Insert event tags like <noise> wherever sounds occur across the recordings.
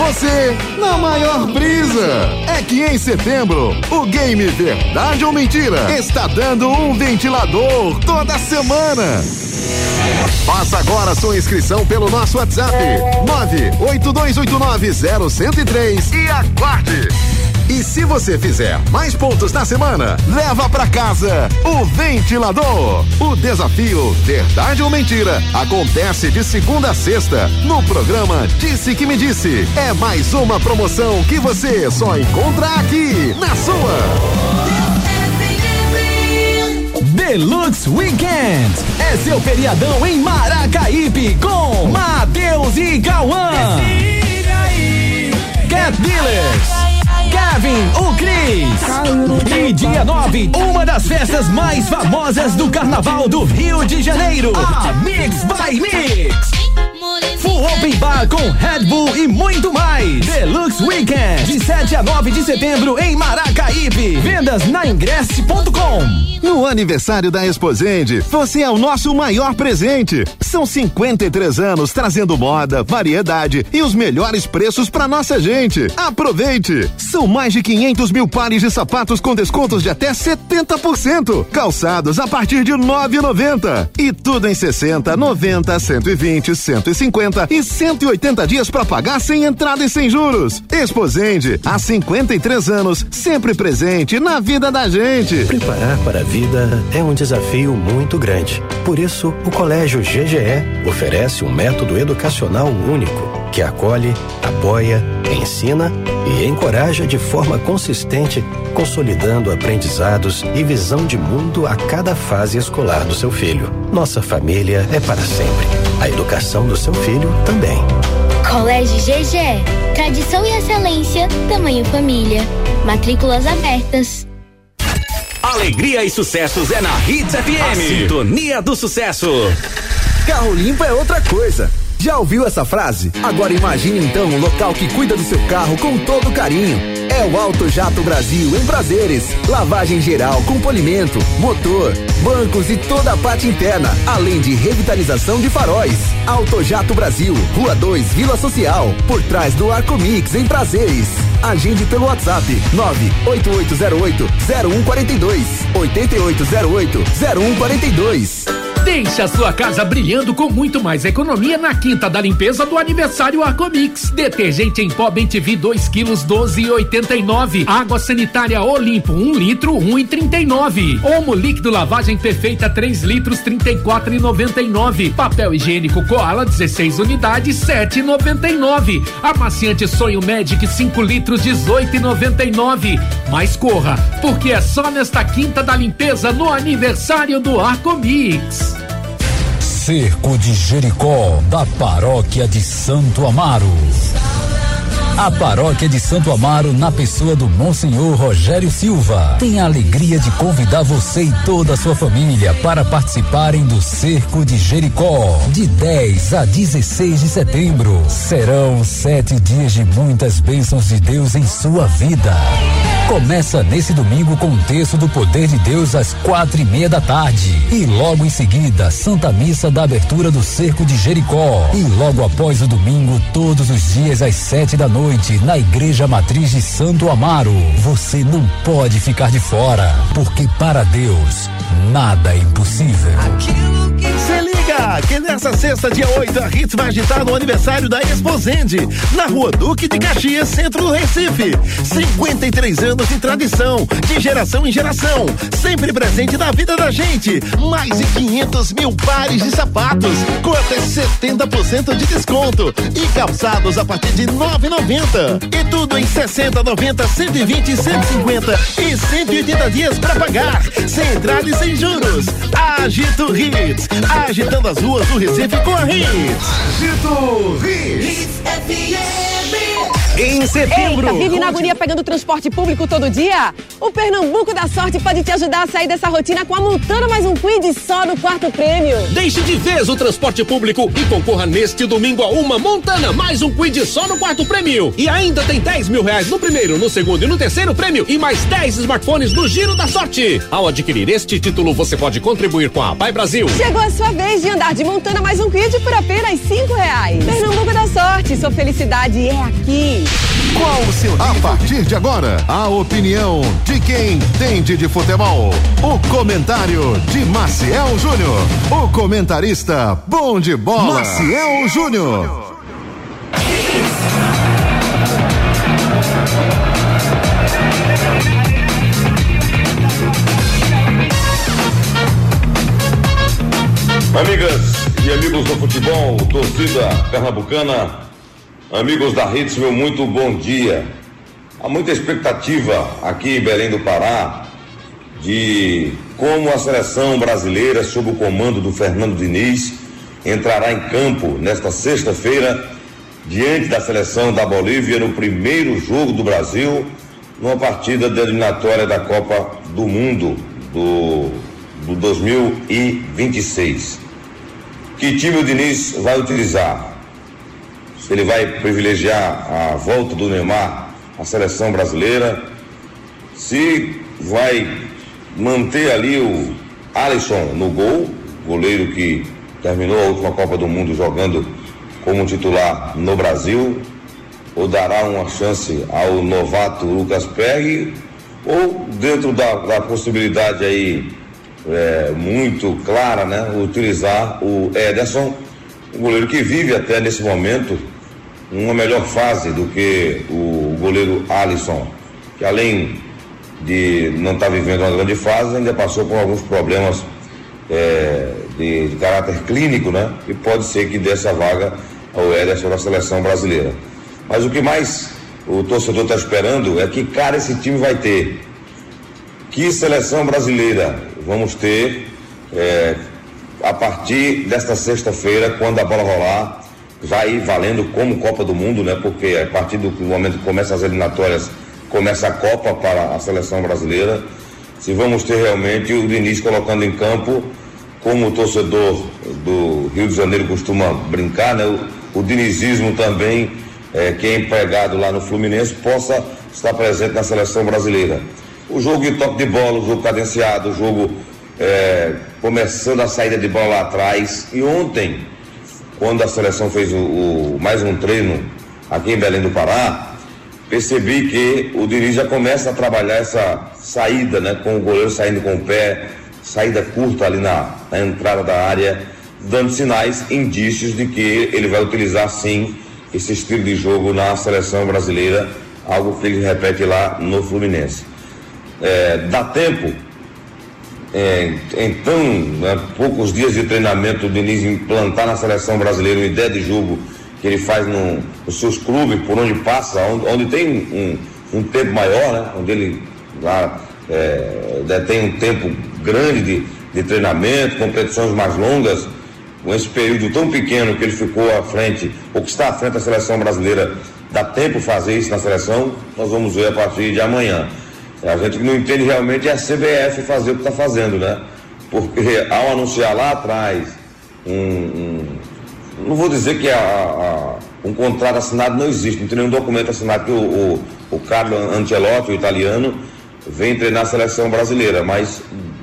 você na maior brisa. É que em setembro, o game Verdade ou Mentira está dando um ventilador toda semana. Faça agora sua inscrição pelo nosso WhatsApp 982890103 e aguarde. E se você fizer mais pontos na semana, leva para casa o ventilador. O desafio Verdade ou Mentira acontece de segunda a sexta no programa Disse que me disse. É mais uma promoção que você só encontra aqui na sua. Deluxe Weekend. É seu feriadão em Maracaípe com Matheus e Cauã. Cat Dealers. Kevin, o Cris. E dia 9, uma das festas mais famosas do Carnaval do Rio de Janeiro. A Mix by Mix. Open Bar com Red Bull e muito mais. Deluxe Weekend, de 7 a 9 de setembro em Maracaípe. Vendas na ingresse.com. No aniversário da Exposende, você é o nosso maior presente. São 53 anos trazendo moda, variedade e os melhores preços para nossa gente. Aproveite! São mais de 500 mil pares de sapatos com descontos de até 70%. Calçados a partir de 9,90. E tudo em 60, 90, 120, 150 e 180 dias para pagar sem entrada e sem juros. Exposende, há 53 anos, sempre presente na vida da gente. Preparar para a vida é um desafio muito grande. Por isso, o Colégio GGE oferece um método educacional único que acolhe, apoia, ensina e encoraja de forma consistente, consolidando aprendizados e visão de mundo a cada fase escolar do seu filho. Nossa família é para sempre. A educação do seu filho também. Colégio GGE. Tradição e excelência, tamanho família. Matrículas abertas. Alegria e sucessos é na Hits FM. A sintonia do sucesso. Carro limpo é outra coisa. Já ouviu essa frase? Agora imagine então um local que cuida do seu carro com todo carinho. É o Auto Jato Brasil em Prazeres. Lavagem geral com polimento, motor, bancos e toda a parte interna, além de revitalização de faróis. Auto Jato Brasil, Rua 2, Vila Social, por trás do Arcomix em Prazeres. Agende pelo WhatsApp 98808 0142 8808 0142. Deixe a sua casa brilhando com muito mais economia na quinta da limpeza do aniversário Arcomix. Detergente em pó BenTV 2 quilos 12,89. Água sanitária Olimpo 1 um litro 1,39. Um Omo líquido lavagem perfeita 3 litros 34,99. Papel higiênico Koala 16 unidades 7,99. Amaciante Sonho Magic 5 litros 18,99. Mas corra, porque é só nesta quinta da limpeza no aniversário do Arcomix. Cerco de Jericó, da paróquia de Santo Amaro. A paróquia de Santo Amaro, na pessoa do Monsenhor Rogério Silva, tem a alegria de convidar você e toda a sua família para participarem do Cerco de Jericó, de 10 a 16 de setembro. Serão sete dias de muitas bênçãos de Deus em sua vida. Começa nesse domingo com o texto do poder de Deus às quatro e meia da tarde. E logo em seguida, Santa Missa da abertura do Cerco de Jericó. E logo após o domingo, todos os dias às sete da noite, na Igreja Matriz de Santo Amaro. Você não pode ficar de fora, porque para Deus, nada é impossível. Se que nessa sexta, dia 8, a Hits vai agitar no aniversário da Exposende, na rua Duque de Caxias, centro do Recife. 53 anos de tradição, de geração em geração, sempre presente na vida da gente. Mais de 500 mil pares de sapatos, com até 70% de desconto. E calçados a partir de 9,90. E tudo em 60, 90, 120, 150 e 180 dias para pagar, sem entrada e sem juros. Agito Hits, agitando as ruas do Recife com a Hits. Agito Hits. FM. Em setembro. Eita, vive na agonia pegando transporte público todo dia? O Pernambuco da Sorte pode te ajudar a sair dessa rotina com a Multana mais um quid só no quarto prêmio. Deixe de vez o transporte público e concorra neste domingo a uma Montana mais um quid só no quarto prêmio. E ainda tem 10 mil reais no primeiro, no segundo e no terceiro prêmio e mais 10 smartphones no Giro da Sorte. Ao adquirir este título, você pode contribuir com a Pai Brasil. Chegou a sua vez de andar de Montana mais um quid por apenas cinco reais. Pernambuco da Sorte, sua felicidade é aqui. Qual o seu A partir de agora, a opinião de quem entende de futebol. O comentário de Maciel Júnior. O comentarista bom de bola. Maciel Júnior. Amigas e amigos do futebol, torcida pernambucana, amigos da Hits, meu muito bom dia. Há muita expectativa aqui em Belém do Pará de como a seleção brasileira, sob o comando do Fernando Diniz, entrará em campo nesta sexta-feira diante da seleção da Bolívia no primeiro jogo do Brasil numa partida de eliminatória da Copa do Mundo do, do 2026. Que time o Diniz vai utilizar? Se ele vai privilegiar a volta do Neymar à seleção brasileira, se vai manter ali o Alisson no gol, goleiro que terminou a última Copa do Mundo jogando como titular no Brasil, ou dará uma chance ao novato Lucas Perry, ou dentro da, da possibilidade aí é, muito clara, né, utilizar o Ederson, o goleiro que vive até nesse momento uma melhor fase do que o goleiro Alisson, que além de não estar tá vivendo uma grande fase, ainda passou por alguns problemas é, de, de, caráter clínico, né? E pode ser que dê essa vaga ao Ederson na seleção brasileira. Mas o que mais o torcedor está esperando é que cara esse time vai ter. Que seleção brasileira vamos ter é, a partir desta sexta-feira, quando a bola rolar, vai valendo como Copa do Mundo, né? Porque a partir do momento que começam as eliminatórias, começa a Copa para a seleção brasileira. Se vamos ter realmente o Diniz colocando em campo, como o torcedor do Rio de Janeiro costuma brincar, né? O, o dinizismo também, é, que é empregado lá no Fluminense, possa estar presente na seleção brasileira. O jogo de toque de bola, o jogo cadenciado, o jogo é, começando a saída de bola lá atrás. E ontem, quando a seleção fez o, o, mais um treino aqui em Belém do Pará, percebi que o Diniz já começa a trabalhar essa saída, né? Com o goleiro saindo com o pé, saída curta ali na, na entrada da área, dando sinais, indícios de que ele vai utilizar sim esse estilo de jogo na seleção brasileira, algo que ele repete lá no Fluminense. É, dá tempo é, então, né, poucos dias de treinamento, o Diniz implantar na seleção brasileira uma ideia de jogo que ele faz no, nos seus clubes, por onde passa, onde, onde tem um, um, tempo maior, né, onde ele lá é, tem um tempo grande de, de treinamento, competições mais longas, com esse período tão pequeno que ele ficou à frente, ou que está à frente da seleção brasileira, dá tempo fazer isso na seleção, nós vamos ver a partir de amanhã. A gente não entende realmente é a CBF fazer o que está fazendo, né? Porque ao anunciar lá atrás um, um não vou dizer que a, a, um contrato assinado não existe, não tem nenhum documento assinado que o, o, o Carlo Ancelotti, o italiano, vem treinar a seleção brasileira, mas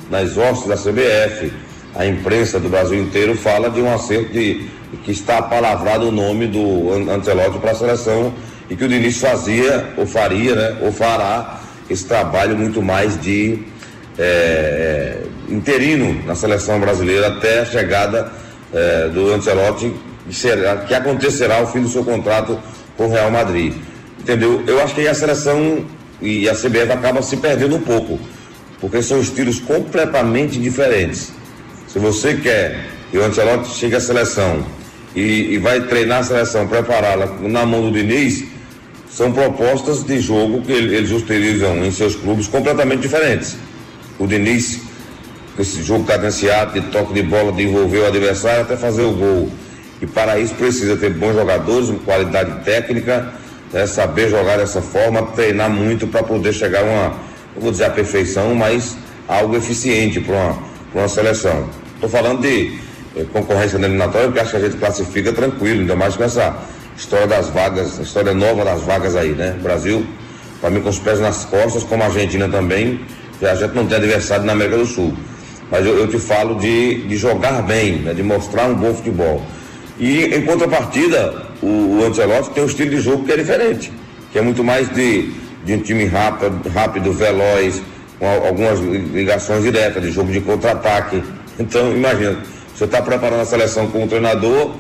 nas hostes da CBF, a imprensa do Brasil inteiro fala de um acerto de que está palavrado o nome do Ancelotti para a seleção e que o Diniz fazia, ou faria, né, ou fará esse trabalho muito mais de é, interino na seleção brasileira até a chegada é, do Ancelotti, que acontecerá o fim do seu contrato com o Real Madrid. Entendeu? Eu acho que a seleção e a CBF acabam se perdendo um pouco, porque são estilos completamente diferentes. Se você quer que o Ancelotti chegue à seleção e, e vai treinar a seleção, prepará-la na mão do Diniz, são propostas de jogo que eles utilizam em seus clubes completamente diferentes. O Diniz, esse jogo cadenciado, de toque de bola, de envolver o adversário até fazer o gol. E para isso precisa ter bons jogadores, qualidade técnica, é saber jogar dessa forma, treinar muito para poder chegar a uma, não vou dizer a perfeição, mas algo eficiente para uma, uma seleção. Estou falando de eh, concorrência na eliminatória, porque acho que a gente classifica tranquilo, ainda mais com essa história das vagas, história nova das vagas aí, né? Brasil, para mim, com os pés nas costas, como a Argentina também, a gente não tem adversário na América do Sul. Mas eu, eu te falo de, de jogar bem, né? de mostrar um bom futebol. E em contrapartida, o, o Ancelotti tem um estilo de jogo que é diferente, que é muito mais de, de um time rápido, rápido veloz, com algumas ligações diretas, de jogo de contra-ataque. Então, imagina, você está preparando a seleção com um treinador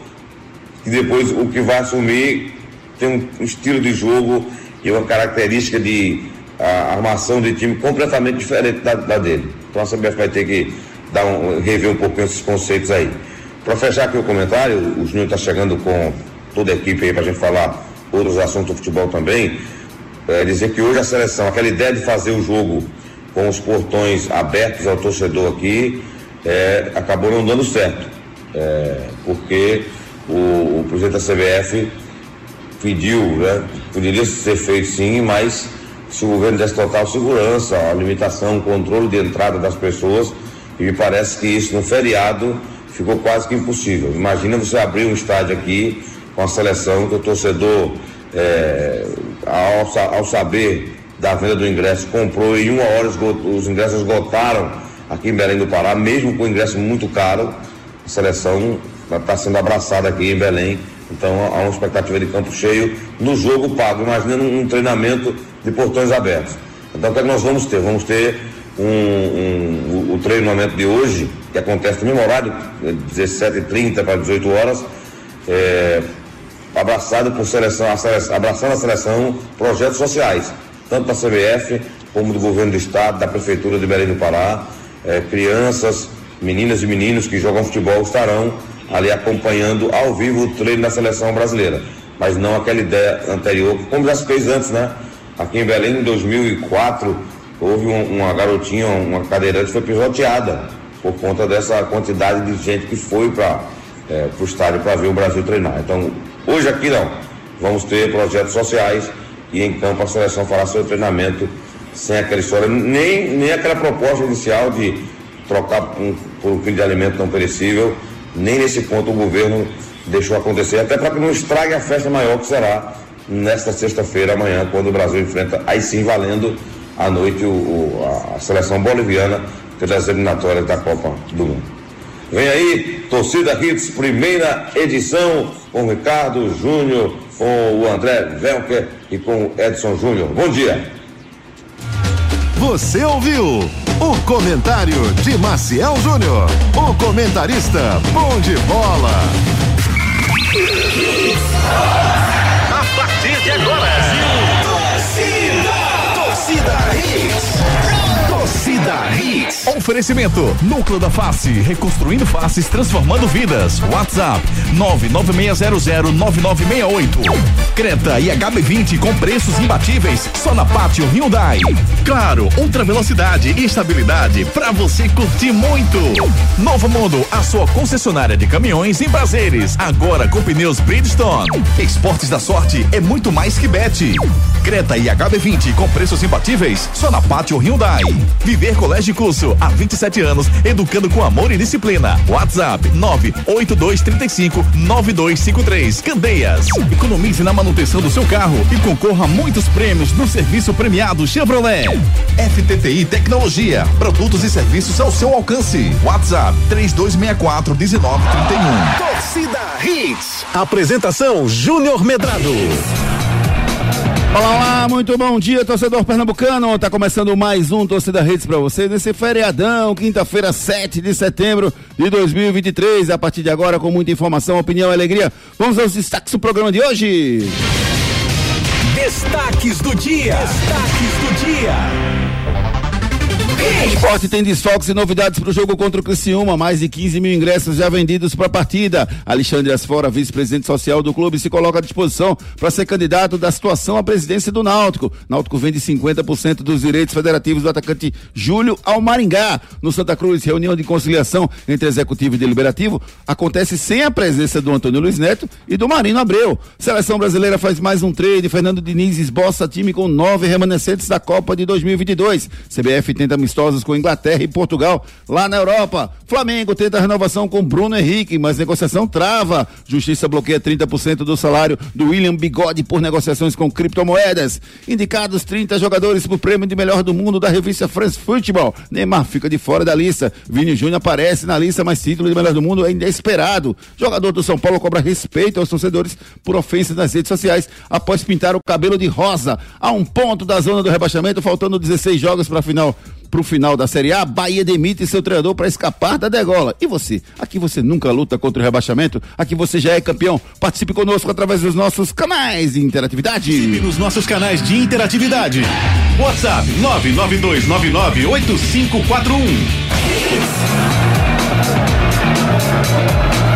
e depois o que vai assumir tem um estilo de jogo e uma característica de armação de time completamente diferente da, da dele. Então a CBF vai ter que dar um, rever um pouco esses conceitos aí. Para fechar aqui o comentário, o Júnior está chegando com toda a equipe aí para a gente falar outros assuntos do futebol também. É, dizer que hoje a seleção, aquela ideia de fazer o jogo com os portões abertos ao torcedor aqui, é, acabou não dando certo. É, porque o, o, presidente da CBF pediu, né, poderia ser feito sim, mas se o governo desse total segurança, a limitação, o controle de entrada das pessoas, e me parece que isso no feriado ficou quase que impossível. Imagina você abrir um estádio aqui com a seleção que o torcedor, é, ao, ao, saber da venda do ingresso, comprou e em uma hora os ingressos esgotaram aqui em Belém do Pará, mesmo com ingresso muito caro, a seleção está sendo abraçada aqui em Belém. Então há uma expectativa de campo cheio no jogo pago, imaginando um treinamento de portões abertos. Então o que, é que nós vamos ter? Vamos ter um, um, o, o treinamento de hoje, que acontece no mesmo horário, 17h30 para 18 horas, é, abraçado por seleção, a seleção, abraçando a seleção projetos sociais, tanto da CBF como do governo do estado, da prefeitura de Belém do Pará, é, crianças, meninas e meninos que jogam futebol estarão ali acompanhando ao vivo o treino da seleção brasileira. Mas não aquela ideia anterior, como já se fez antes, né? Aqui em Belém, em 2004, houve um, uma garotinha, uma cadeirante, foi pisoteada por conta dessa quantidade de gente que foi para é, o estádio para ver o Brasil treinar. Então, hoje aqui não. Vamos ter projetos sociais e em campo a seleção fará seu treinamento sem aquela história, nem, nem aquela proposta inicial de trocar um, por um quilo de alimento não perecível, nem nesse ponto o governo deixou acontecer, até para que não estrague a festa maior que será nesta sexta-feira, amanhã, quando o Brasil enfrenta, aí sim valendo à noite o, o, a seleção boliviana pelas eliminatórias da Copa do Mundo. Vem aí, Torcida Hits, primeira edição, com o Ricardo Júnior, com o André Velker e com o Edson Júnior. Bom dia. Você ouviu o comentário de Maciel Júnior, o comentarista bom de bola. A partir de agora, Oferecimento: Núcleo da Face, reconstruindo faces, transformando vidas. WhatsApp: 996009968. Creta e HB20 com preços imbatíveis só na Pátio Hyundai. Claro, ultra velocidade e estabilidade para você curtir muito. Novo Mundo, a sua concessionária de caminhões em prazeres, agora com pneus Bridgestone. Esportes da Sorte é muito mais que bet. Creta e HB20 com preços imbatíveis só na Pátio Hyundai. Viver Colégio Curso, há 27 anos, educando com amor e disciplina. WhatsApp 98235 9253. Candeias. Economize na manutenção do seu carro e concorra a muitos prêmios no serviço premiado Chevrolet. FTTI Tecnologia, produtos e serviços ao seu alcance. WhatsApp 3264 1931. Torcida Hits. Apresentação Júnior Medrado. Olá, olá, muito bom dia, torcedor pernambucano. Tá começando mais um Torcida Redes para vocês nesse feriadão, quinta-feira, 7 de setembro de 2023. A partir de agora, com muita informação, opinião e alegria, vamos aos destaques do programa de hoje. Destaques do dia. Destaques do dia. Esporte tem desfalques e novidades para o jogo contra o Criciúma. Mais de 15 mil ingressos já vendidos para a partida. Alexandre Asfora, vice-presidente social do clube, se coloca à disposição para ser candidato da situação à presidência do Náutico. Náutico vende 50% dos direitos federativos do atacante Júlio ao Maringá. No Santa Cruz, reunião de conciliação entre executivo e deliberativo acontece sem a presença do Antônio Luiz Neto e do Marino Abreu. Seleção brasileira faz mais um trade. Fernando Diniz esboça time com nove remanescentes da Copa de 2022. CBF tenta amistosos com Inglaterra e Portugal lá na Europa. Flamengo tenta renovação com Bruno Henrique, mas negociação trava. Justiça bloqueia 30% do salário do William Bigode por negociações com criptomoedas. Indicados 30 jogadores para o prêmio de melhor do mundo da revista France Football. Neymar fica de fora da lista. Vini Júnior aparece na lista, mas título de melhor do mundo é inesperado. Jogador do São Paulo cobra respeito aos torcedores por ofensas nas redes sociais após pintar o cabelo de rosa. A um ponto da zona do rebaixamento, faltando 16 jogos para a final para o final da Série A, Bahia demite seu treinador para escapar da degola. E você? Aqui você nunca luta contra o rebaixamento? Aqui você já é campeão? Participe conosco através dos nossos canais de interatividade. Participe nos nossos canais de interatividade. WhatsApp 992998541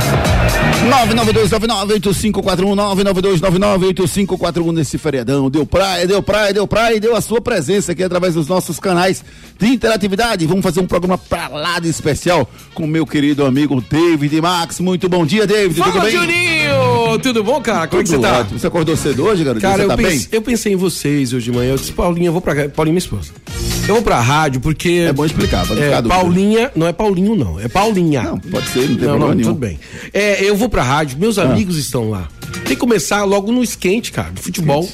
nesse feriadão. Deu praia, deu praia, deu praia e deu a sua presença aqui através dos nossos canais de interatividade. Vamos fazer um programa pra lá de especial com meu querido amigo David Max. Muito bom dia, David. Fala, tudo bem? Juninho! Tudo bom, cara? Como é que você tá? Ótimo. Você acordou cedo hoje, garoto? Cara, você eu, tá pense- bem? eu pensei em vocês hoje de manhã. Eu disse, Paulinha, eu vou pra cá. Paulinha, minha esposa. Eu vou pra rádio porque. É bom explicar, pra É. Paulinha, não é Paulinho, não. É Paulinha. Não, pode ser, não tem não, problema não, nenhum. Tudo bem. É, eu vou pra rádio, meus Ah. amigos estão lá. Tem que começar logo no esquente, cara, de futebol.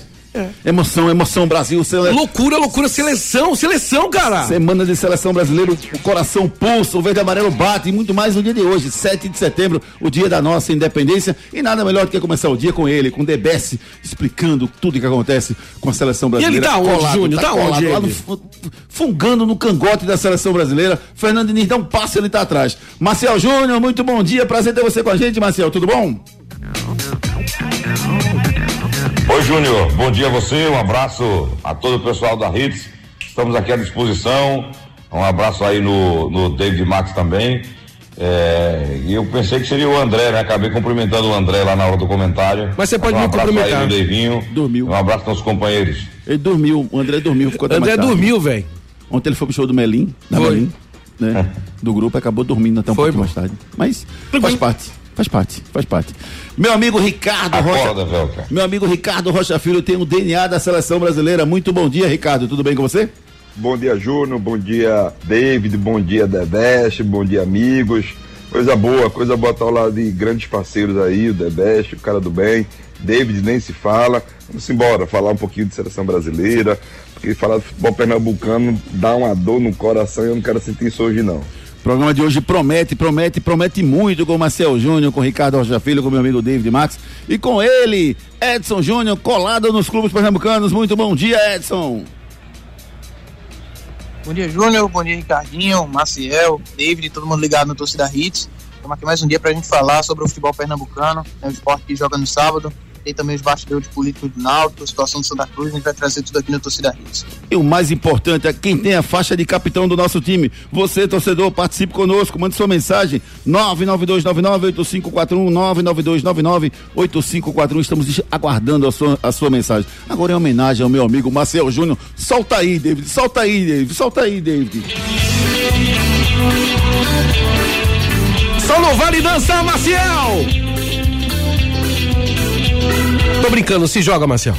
Emoção, emoção, Brasil. Sele... Loucura, loucura, seleção, seleção, cara. Semana de seleção brasileira, o coração pulsa, o verde e amarelo bate e muito mais no dia de hoje, 7 de setembro, o dia da nossa independência. E nada melhor do que começar o dia com ele, com o DBS, explicando tudo o que acontece com a seleção E ele brasileira. tá onde, Júnior? Tá colado onde lá no ele? fu- fungando no cangote da seleção brasileira. Fernando Diniz dá um passo, ele tá atrás. Marcel Júnior, muito bom dia, prazer ter você com a gente, Marcel, tudo bom? Oi, Júnior. Bom dia a você. Um abraço a todo o pessoal da Hits. Estamos aqui à disposição. Um abraço aí no, no David Max também. É, e eu pensei que seria o André, né? Acabei cumprimentando o André lá na hora do comentário. Mas você pode um me abraço cumprimentar. Aí do Davinho. Dormiu. Um abraço aos companheiros. Ele dormiu, o André dormiu, ficou até André mais tarde. dormiu, velho. Ontem ele foi pro show do Melim, da Foi. Melim, né? <laughs> Do grupo, acabou dormindo até um Foi, pouquinho mais tarde. Mas faz parte, faz parte, faz parte. Meu amigo Ricardo Acorda, Rocha. Velca. Meu amigo Ricardo Rocha Filho tem o DNA da seleção brasileira. Muito bom dia, Ricardo. Tudo bem com você? Bom dia, Júnior. Bom dia, David. Bom dia, Debeste. Bom dia, amigos. Coisa boa, coisa boa estar ao lado de grandes parceiros aí, o Debeste, o cara do bem. David nem se fala. Vamos embora, falar um pouquinho de seleção brasileira. Porque falar de futebol pernambucano dá uma dor no coração e eu não quero sentir isso hoje, não. O programa de hoje promete, promete, promete muito com Marcel Júnior, com Ricardo Rocha Filho, com meu amigo David Max e com ele, Edson Júnior, colado nos clubes pernambucanos. Muito bom dia, Edson. Bom dia, Júnior. Bom dia, Ricardinho, Maciel, David, todo mundo ligado no Torcida Hits. Estamos aqui mais um dia para a gente falar sobre o futebol pernambucano, é um esporte que joga no sábado. Tem também os bastidores políticos do Náutico, a situação do Santa Cruz. A gente vai trazer tudo aqui no Torcida Hits. E o mais importante é quem tem a faixa de capitão do nosso time. Você, torcedor, participe conosco, mande sua mensagem. 992998541, 992998541. Estamos aguardando a sua, a sua mensagem. Agora, em homenagem ao meu amigo Marcel Júnior, solta aí, David. Solta aí, David. Solta aí, David. Só não vale dançar, Maciel! Tô brincando, se joga, Marcel.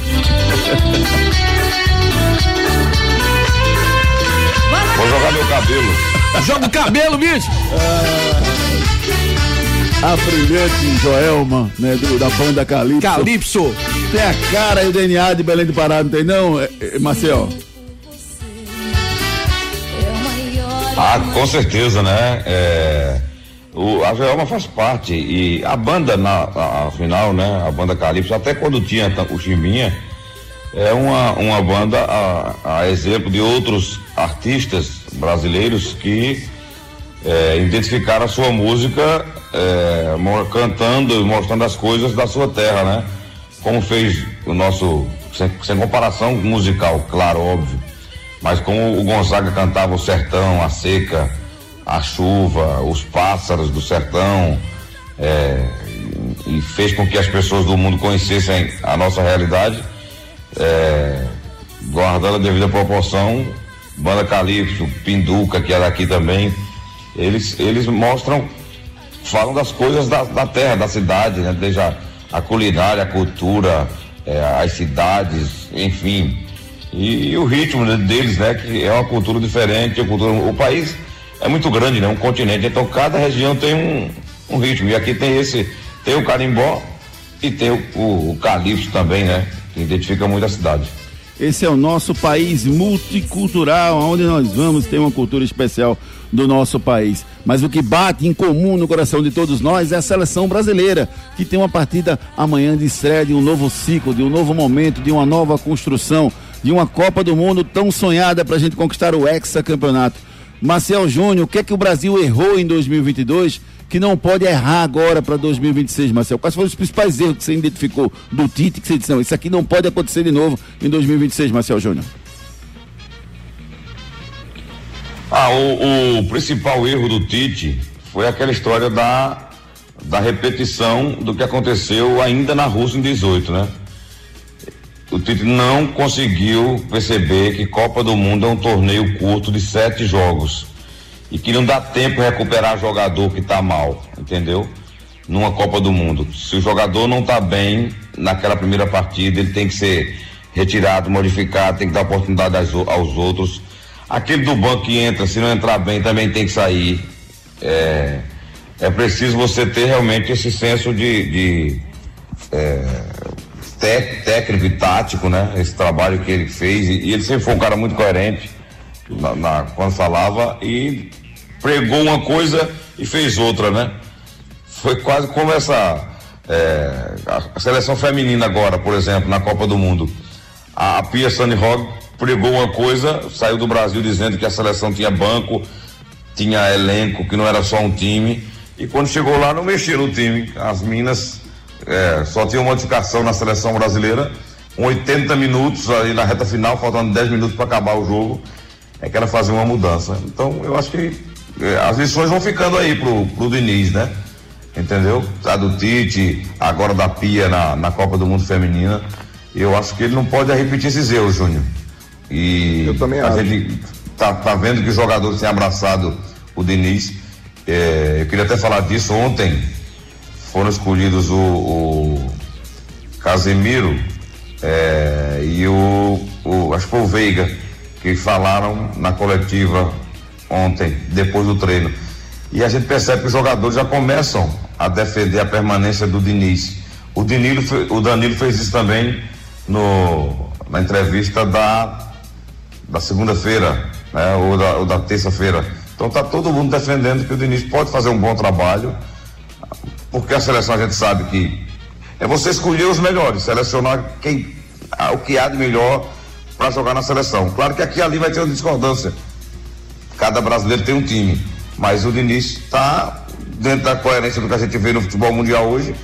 Vou jogar meu cabelo. Joga o cabelo, bicho! A brilhante Joelma, né, do- da banda Calypso. Calypso. Tem a cara e o DNA de Belém do Pará, não tem não, é, é, Marcel? Ah, com certeza, né? É, o, a Joelma faz parte e a banda, na, a- afinal, né? A banda Calypso, até quando tinha o Chimbinha, é uma, uma banda a, a exemplo de outros artistas brasileiros que é, identificaram a sua música é, cantando e mostrando as coisas da sua terra, né? Como fez o nosso, sem, sem comparação musical, claro, óbvio. Mas como o Gonzaga cantava o sertão, a seca, a chuva, os pássaros do sertão, é, e fez com que as pessoas do mundo conhecessem a nossa realidade, é, guardando a devida proporção, Banda Calypso, Pinduca, que é daqui também, eles, eles mostram, falam das coisas da, da terra, da cidade, né? Desde a, a culinária, a cultura, é, as cidades, enfim. E, e, o ritmo deles, né? Que é uma cultura diferente, cultura, o país é muito grande, né? Um continente, então cada região tem um, um ritmo. E aqui tem esse, tem o carimbó e tem o, o, o calypso também, né? Que identifica muito a cidade. Esse é o nosso país multicultural, onde nós vamos ter uma cultura especial do nosso país. Mas o que bate em comum no coração de todos nós é a seleção brasileira, que tem uma partida amanhã de estreia de um novo ciclo, de um novo momento, de uma nova construção, de uma Copa do Mundo tão sonhada para a gente conquistar o hexacampeonato. Marcel Júnior, o que é que o Brasil errou em 2022 que não pode errar agora para 2026, Marcel? Quais foram os principais erros que você identificou do Tite que você disse, não, isso aqui não pode acontecer de novo em 2026, Marcel Júnior? Ah, o, o, principal erro do Tite foi aquela história da, da repetição do que aconteceu ainda na Rússia em 18, né? O Tite não conseguiu perceber que Copa do Mundo é um torneio curto de sete jogos e que não dá tempo recuperar jogador que está mal, entendeu? Numa Copa do Mundo. Se o jogador não está bem naquela primeira partida, ele tem que ser retirado, modificado, tem que dar oportunidade aos, outros. Aquele do banco que entra, se não entrar bem, também tem que sair. É, é preciso você ter realmente esse senso de, de é, técnico e tático, né? Esse trabalho que ele fez. E, ele sempre foi um cara muito coerente na, na, quando falava e pregou uma coisa e fez outra, né? Foi quase como essa é, a seleção feminina agora, por exemplo, na Copa do Mundo. A, a Pia Sanihog pregou uma coisa, saiu do Brasil dizendo que a seleção tinha banco, tinha elenco, que não era só um time. E quando chegou lá, não mexeram o time. As Minas é, só tinham modificação na seleção brasileira, com 80 minutos aí na reta final, faltando 10 minutos para acabar o jogo, é que ela fazia uma mudança. Então, eu acho que é, as lições vão ficando aí pro, pro Diniz, né? Entendeu? A do Tite, agora da Pia na, na Copa do Mundo Feminina. Eu acho que ele não pode repetir esses erros, Júnior. E eu também a acho. gente tá, tá vendo que os jogadores têm abraçado o Diniz. É, eu queria até falar disso ontem. Foram escolhidos o, o Casemiro é, e o, o, acho que foi o Veiga, que falaram na coletiva ontem, depois do treino. E a gente percebe que os jogadores já começam a defender a permanência do Diniz. O, Danilo, o Danilo fez isso também no, na entrevista da, da segunda-feira, né, ou da, ou da terça-feira. Então está todo mundo defendendo que o Diniz pode fazer um bom trabalho, porque a seleção a gente sabe que é você escolher os melhores, selecionar quem, o que há de melhor para jogar na seleção. Claro que aqui e ali vai ter uma discordância. Cada brasileiro tem um time, mas o Diniz está dentro da coerência do que a gente vê no futebol mundial hoje,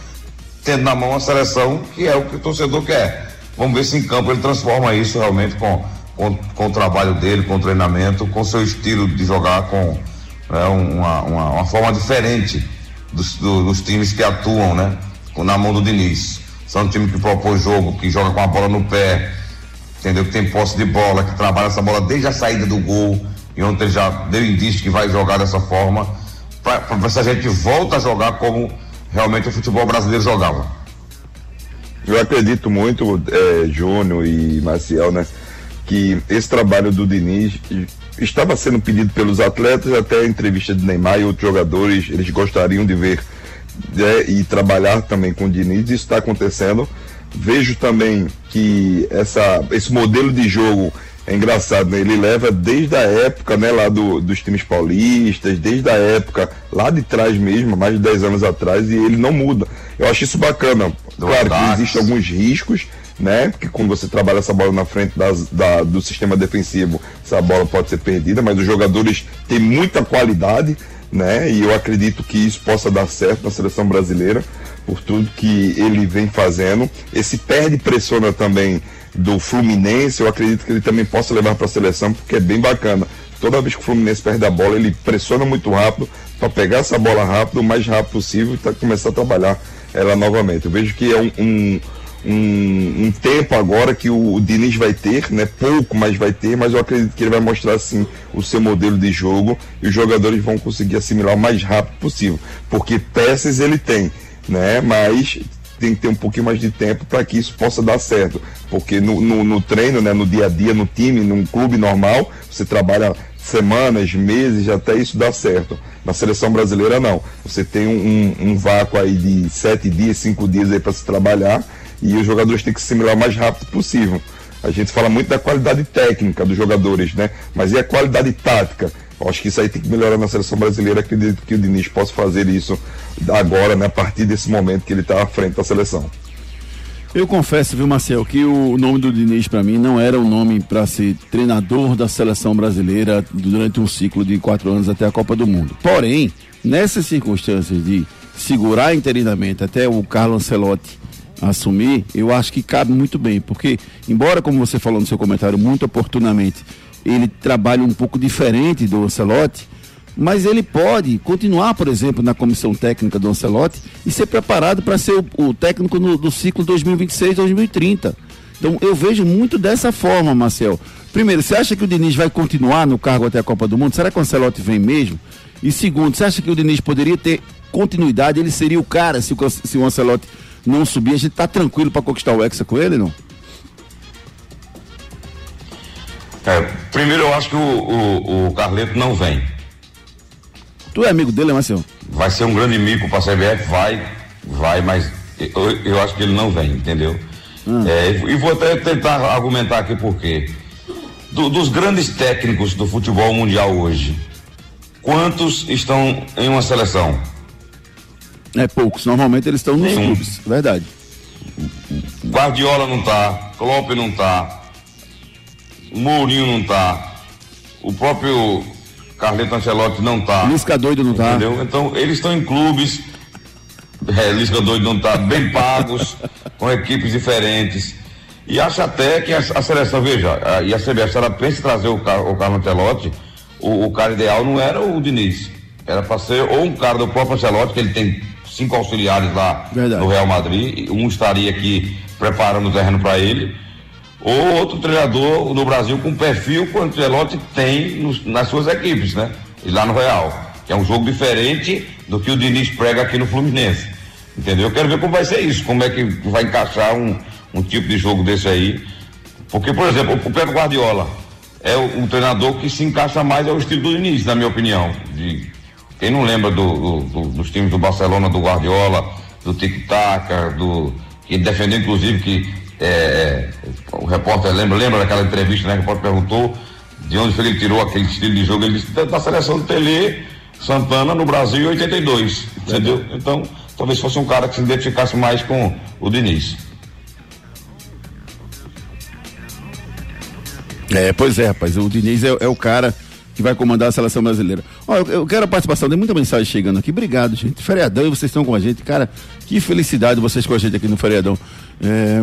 tendo na mão a seleção que é o que o torcedor quer. Vamos ver se em campo ele transforma isso realmente com, com, com o trabalho dele, com o treinamento, com seu estilo de jogar, com né, uma, uma, uma, forma diferente dos, dos, times que atuam, né? Na mão do Diniz. São um time que propõe jogo, que joga com a bola no pé, entendeu? Que tem posse de bola, que trabalha essa bola desde a saída do gol. E ontem já deu indício que vai jogar dessa forma, para ver se a gente volta a jogar como realmente o futebol brasileiro jogava. Eu acredito muito, é, Júnior e Maciel, né? Que esse trabalho do Diniz estava sendo pedido pelos atletas, até a entrevista de Neymar e outros jogadores, eles gostariam de ver né, e trabalhar também com o Diniz, isso está acontecendo. Vejo também que essa, esse modelo de jogo é engraçado, né? Ele leva desde a época, né, lá do, dos times paulistas, desde a época lá de trás mesmo, mais de 10 anos atrás, e ele não muda. Eu acho isso bacana. Do claro que existem alguns riscos, né? Porque quando você trabalha essa bola na frente das, da, do sistema defensivo, essa bola pode ser perdida, mas os jogadores têm muita qualidade, né? E eu acredito que isso possa dar certo na seleção brasileira, por tudo que ele vem fazendo. Esse perde pressiona também do Fluminense, eu acredito que ele também possa levar para a seleção, porque é bem bacana. Toda vez que o Fluminense perde a bola, ele pressiona muito rápido para pegar essa bola rápido, o mais rápido possível e tá, começar a trabalhar ela novamente. Eu vejo que é um, um, um, um tempo agora que o, o, Diniz vai ter, né? Pouco, mas vai ter, mas eu acredito que ele vai mostrar sim o seu modelo de jogo e os jogadores vão conseguir assimilar o mais rápido possível, porque peças ele tem, né? Mas tem que ter um pouquinho mais de tempo para que isso possa dar certo. Porque no, no, no, treino, né, no dia a dia, no time, num clube normal, você trabalha semanas, meses, até isso dar certo. Na seleção brasileira, não. Você tem um, um, um vácuo aí de sete dias, cinco dias aí para se trabalhar e os jogadores têm que se assimilar o mais rápido possível. A gente fala muito da qualidade técnica dos jogadores, né? Mas e a qualidade tática? Acho que isso aí tem que melhorar na seleção brasileira. Acredito que o Diniz possa fazer isso agora, né, a partir desse momento que ele está à frente da seleção. Eu confesso, viu, Marcel, que o nome do Diniz para mim não era o um nome para ser treinador da seleção brasileira durante um ciclo de quatro anos até a Copa do Mundo. Porém, nessas circunstâncias de segurar interinamente até o Carlo Ancelotti assumir, eu acho que cabe muito bem, porque, embora, como você falou no seu comentário muito oportunamente, ele trabalha um pouco diferente do Ancelotti, mas ele pode continuar, por exemplo, na comissão técnica do Ancelotti e ser preparado para ser o, o técnico no, do ciclo 2026-2030. Então eu vejo muito dessa forma, Marcel. Primeiro, você acha que o Diniz vai continuar no cargo até a Copa do Mundo? Será que o Ancelotti vem mesmo? E segundo, você acha que o Diniz poderia ter continuidade? Ele seria o cara se o, se o Ancelotti não subir? A gente tá tranquilo para conquistar o Hexa com ele, não? É, primeiro eu acho que o, o, o Carleto não vem. Tu é amigo dele, Marcelo? Vai ser um grande mico pra CBF, vai, vai, mas eu, eu acho que ele não vem, entendeu? Hum. É, e vou até tentar argumentar aqui por quê. Do, dos grandes técnicos do futebol mundial hoje, quantos estão em uma seleção? É poucos, normalmente eles estão nos Sim. clubes, verdade. Guardiola não tá, Klopp não tá, Mourinho não tá, o próprio Carleto Ancelotti não tá. Lisca doido não tá. Entendeu? Então, eles estão em clubes, é, Lisca doido não tá, bem <laughs> pagos, com equipes diferentes. E acho até que a, a seleção, veja, a, e a CBF, se ela pensa em trazer o, o Carlos Ancelotti, o, o, cara ideal não era o Diniz. Era para ser ou um cara do próprio Ancelotti, que ele tem cinco auxiliares lá Verdade. no Real Madrid, um estaria aqui preparando o terreno para ele ou outro treinador no Brasil com perfil que o Ancelotti tem nos, nas suas equipes, né? E lá no Real, que é um jogo diferente do que o Diniz prega aqui no Fluminense. Entendeu? Eu quero ver como vai ser isso, como é que vai encaixar um, um tipo de jogo desse aí. Porque, por exemplo, o Pedro Guardiola é o, um treinador que se encaixa mais ao estilo do Diniz, na minha opinião. De, quem não lembra do, do, do, dos times do Barcelona, do Guardiola, do Tic Tac, do. que defendeu inclusive que é, é, o repórter lembra, lembra daquela entrevista, né? O repórter perguntou de onde ele tirou aquele estilo de jogo. Ele disse da seleção do Tele Santana no Brasil em 82. Entendeu? Então, talvez fosse um cara que se identificasse mais com o Diniz. É, pois é, rapaz. O Diniz é, é o cara que vai comandar a seleção brasileira. Ó, eu, eu, quero a participação, tem muita mensagem chegando aqui. Obrigado, gente. Feriadão e vocês estão com a gente. Cara, que felicidade vocês com a gente aqui no feriadão. É,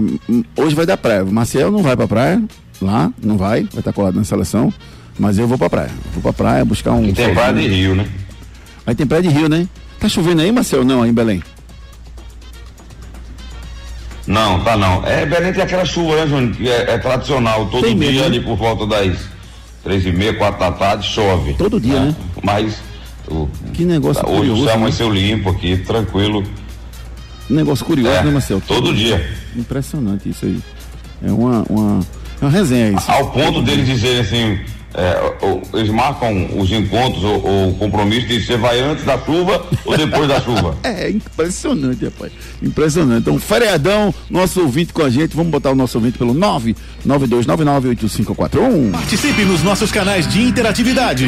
hoje vai dar praia. O Marcel não vai pra praia, lá, não vai, vai estar colado na seleção. Mas eu vou pra praia. Vou pra praia buscar um. Tem praia de Rio, né? Aí tem praia de Rio, né? Tá chovendo aí, Marcel? Não, aí em Belém. Não, tá não. É, Belém tem aquela chuva, né, Júnior? É, é tradicional. Todo tem dia mesmo, ali por volta das três e meia, quatro da tarde, chove. Todo dia, né? né? Mas. O, que negócio Hoje curioso, o céu amanheceu né? limpo aqui, tranquilo. Um negócio curioso, é, né, Marcel? Todo, todo dia. Impressionante isso aí. É uma, uma, uma resenha isso. Ao ponto deles dizerem assim, é, eles marcam os encontros ou, o compromisso de você vai antes da chuva ou depois da chuva. <laughs> É impressionante, rapaz. Impressionante. Então, feriadão, nosso ouvinte com a gente. Vamos botar o nosso ouvinte pelo 992998541. Participe nos nossos canais de interatividade.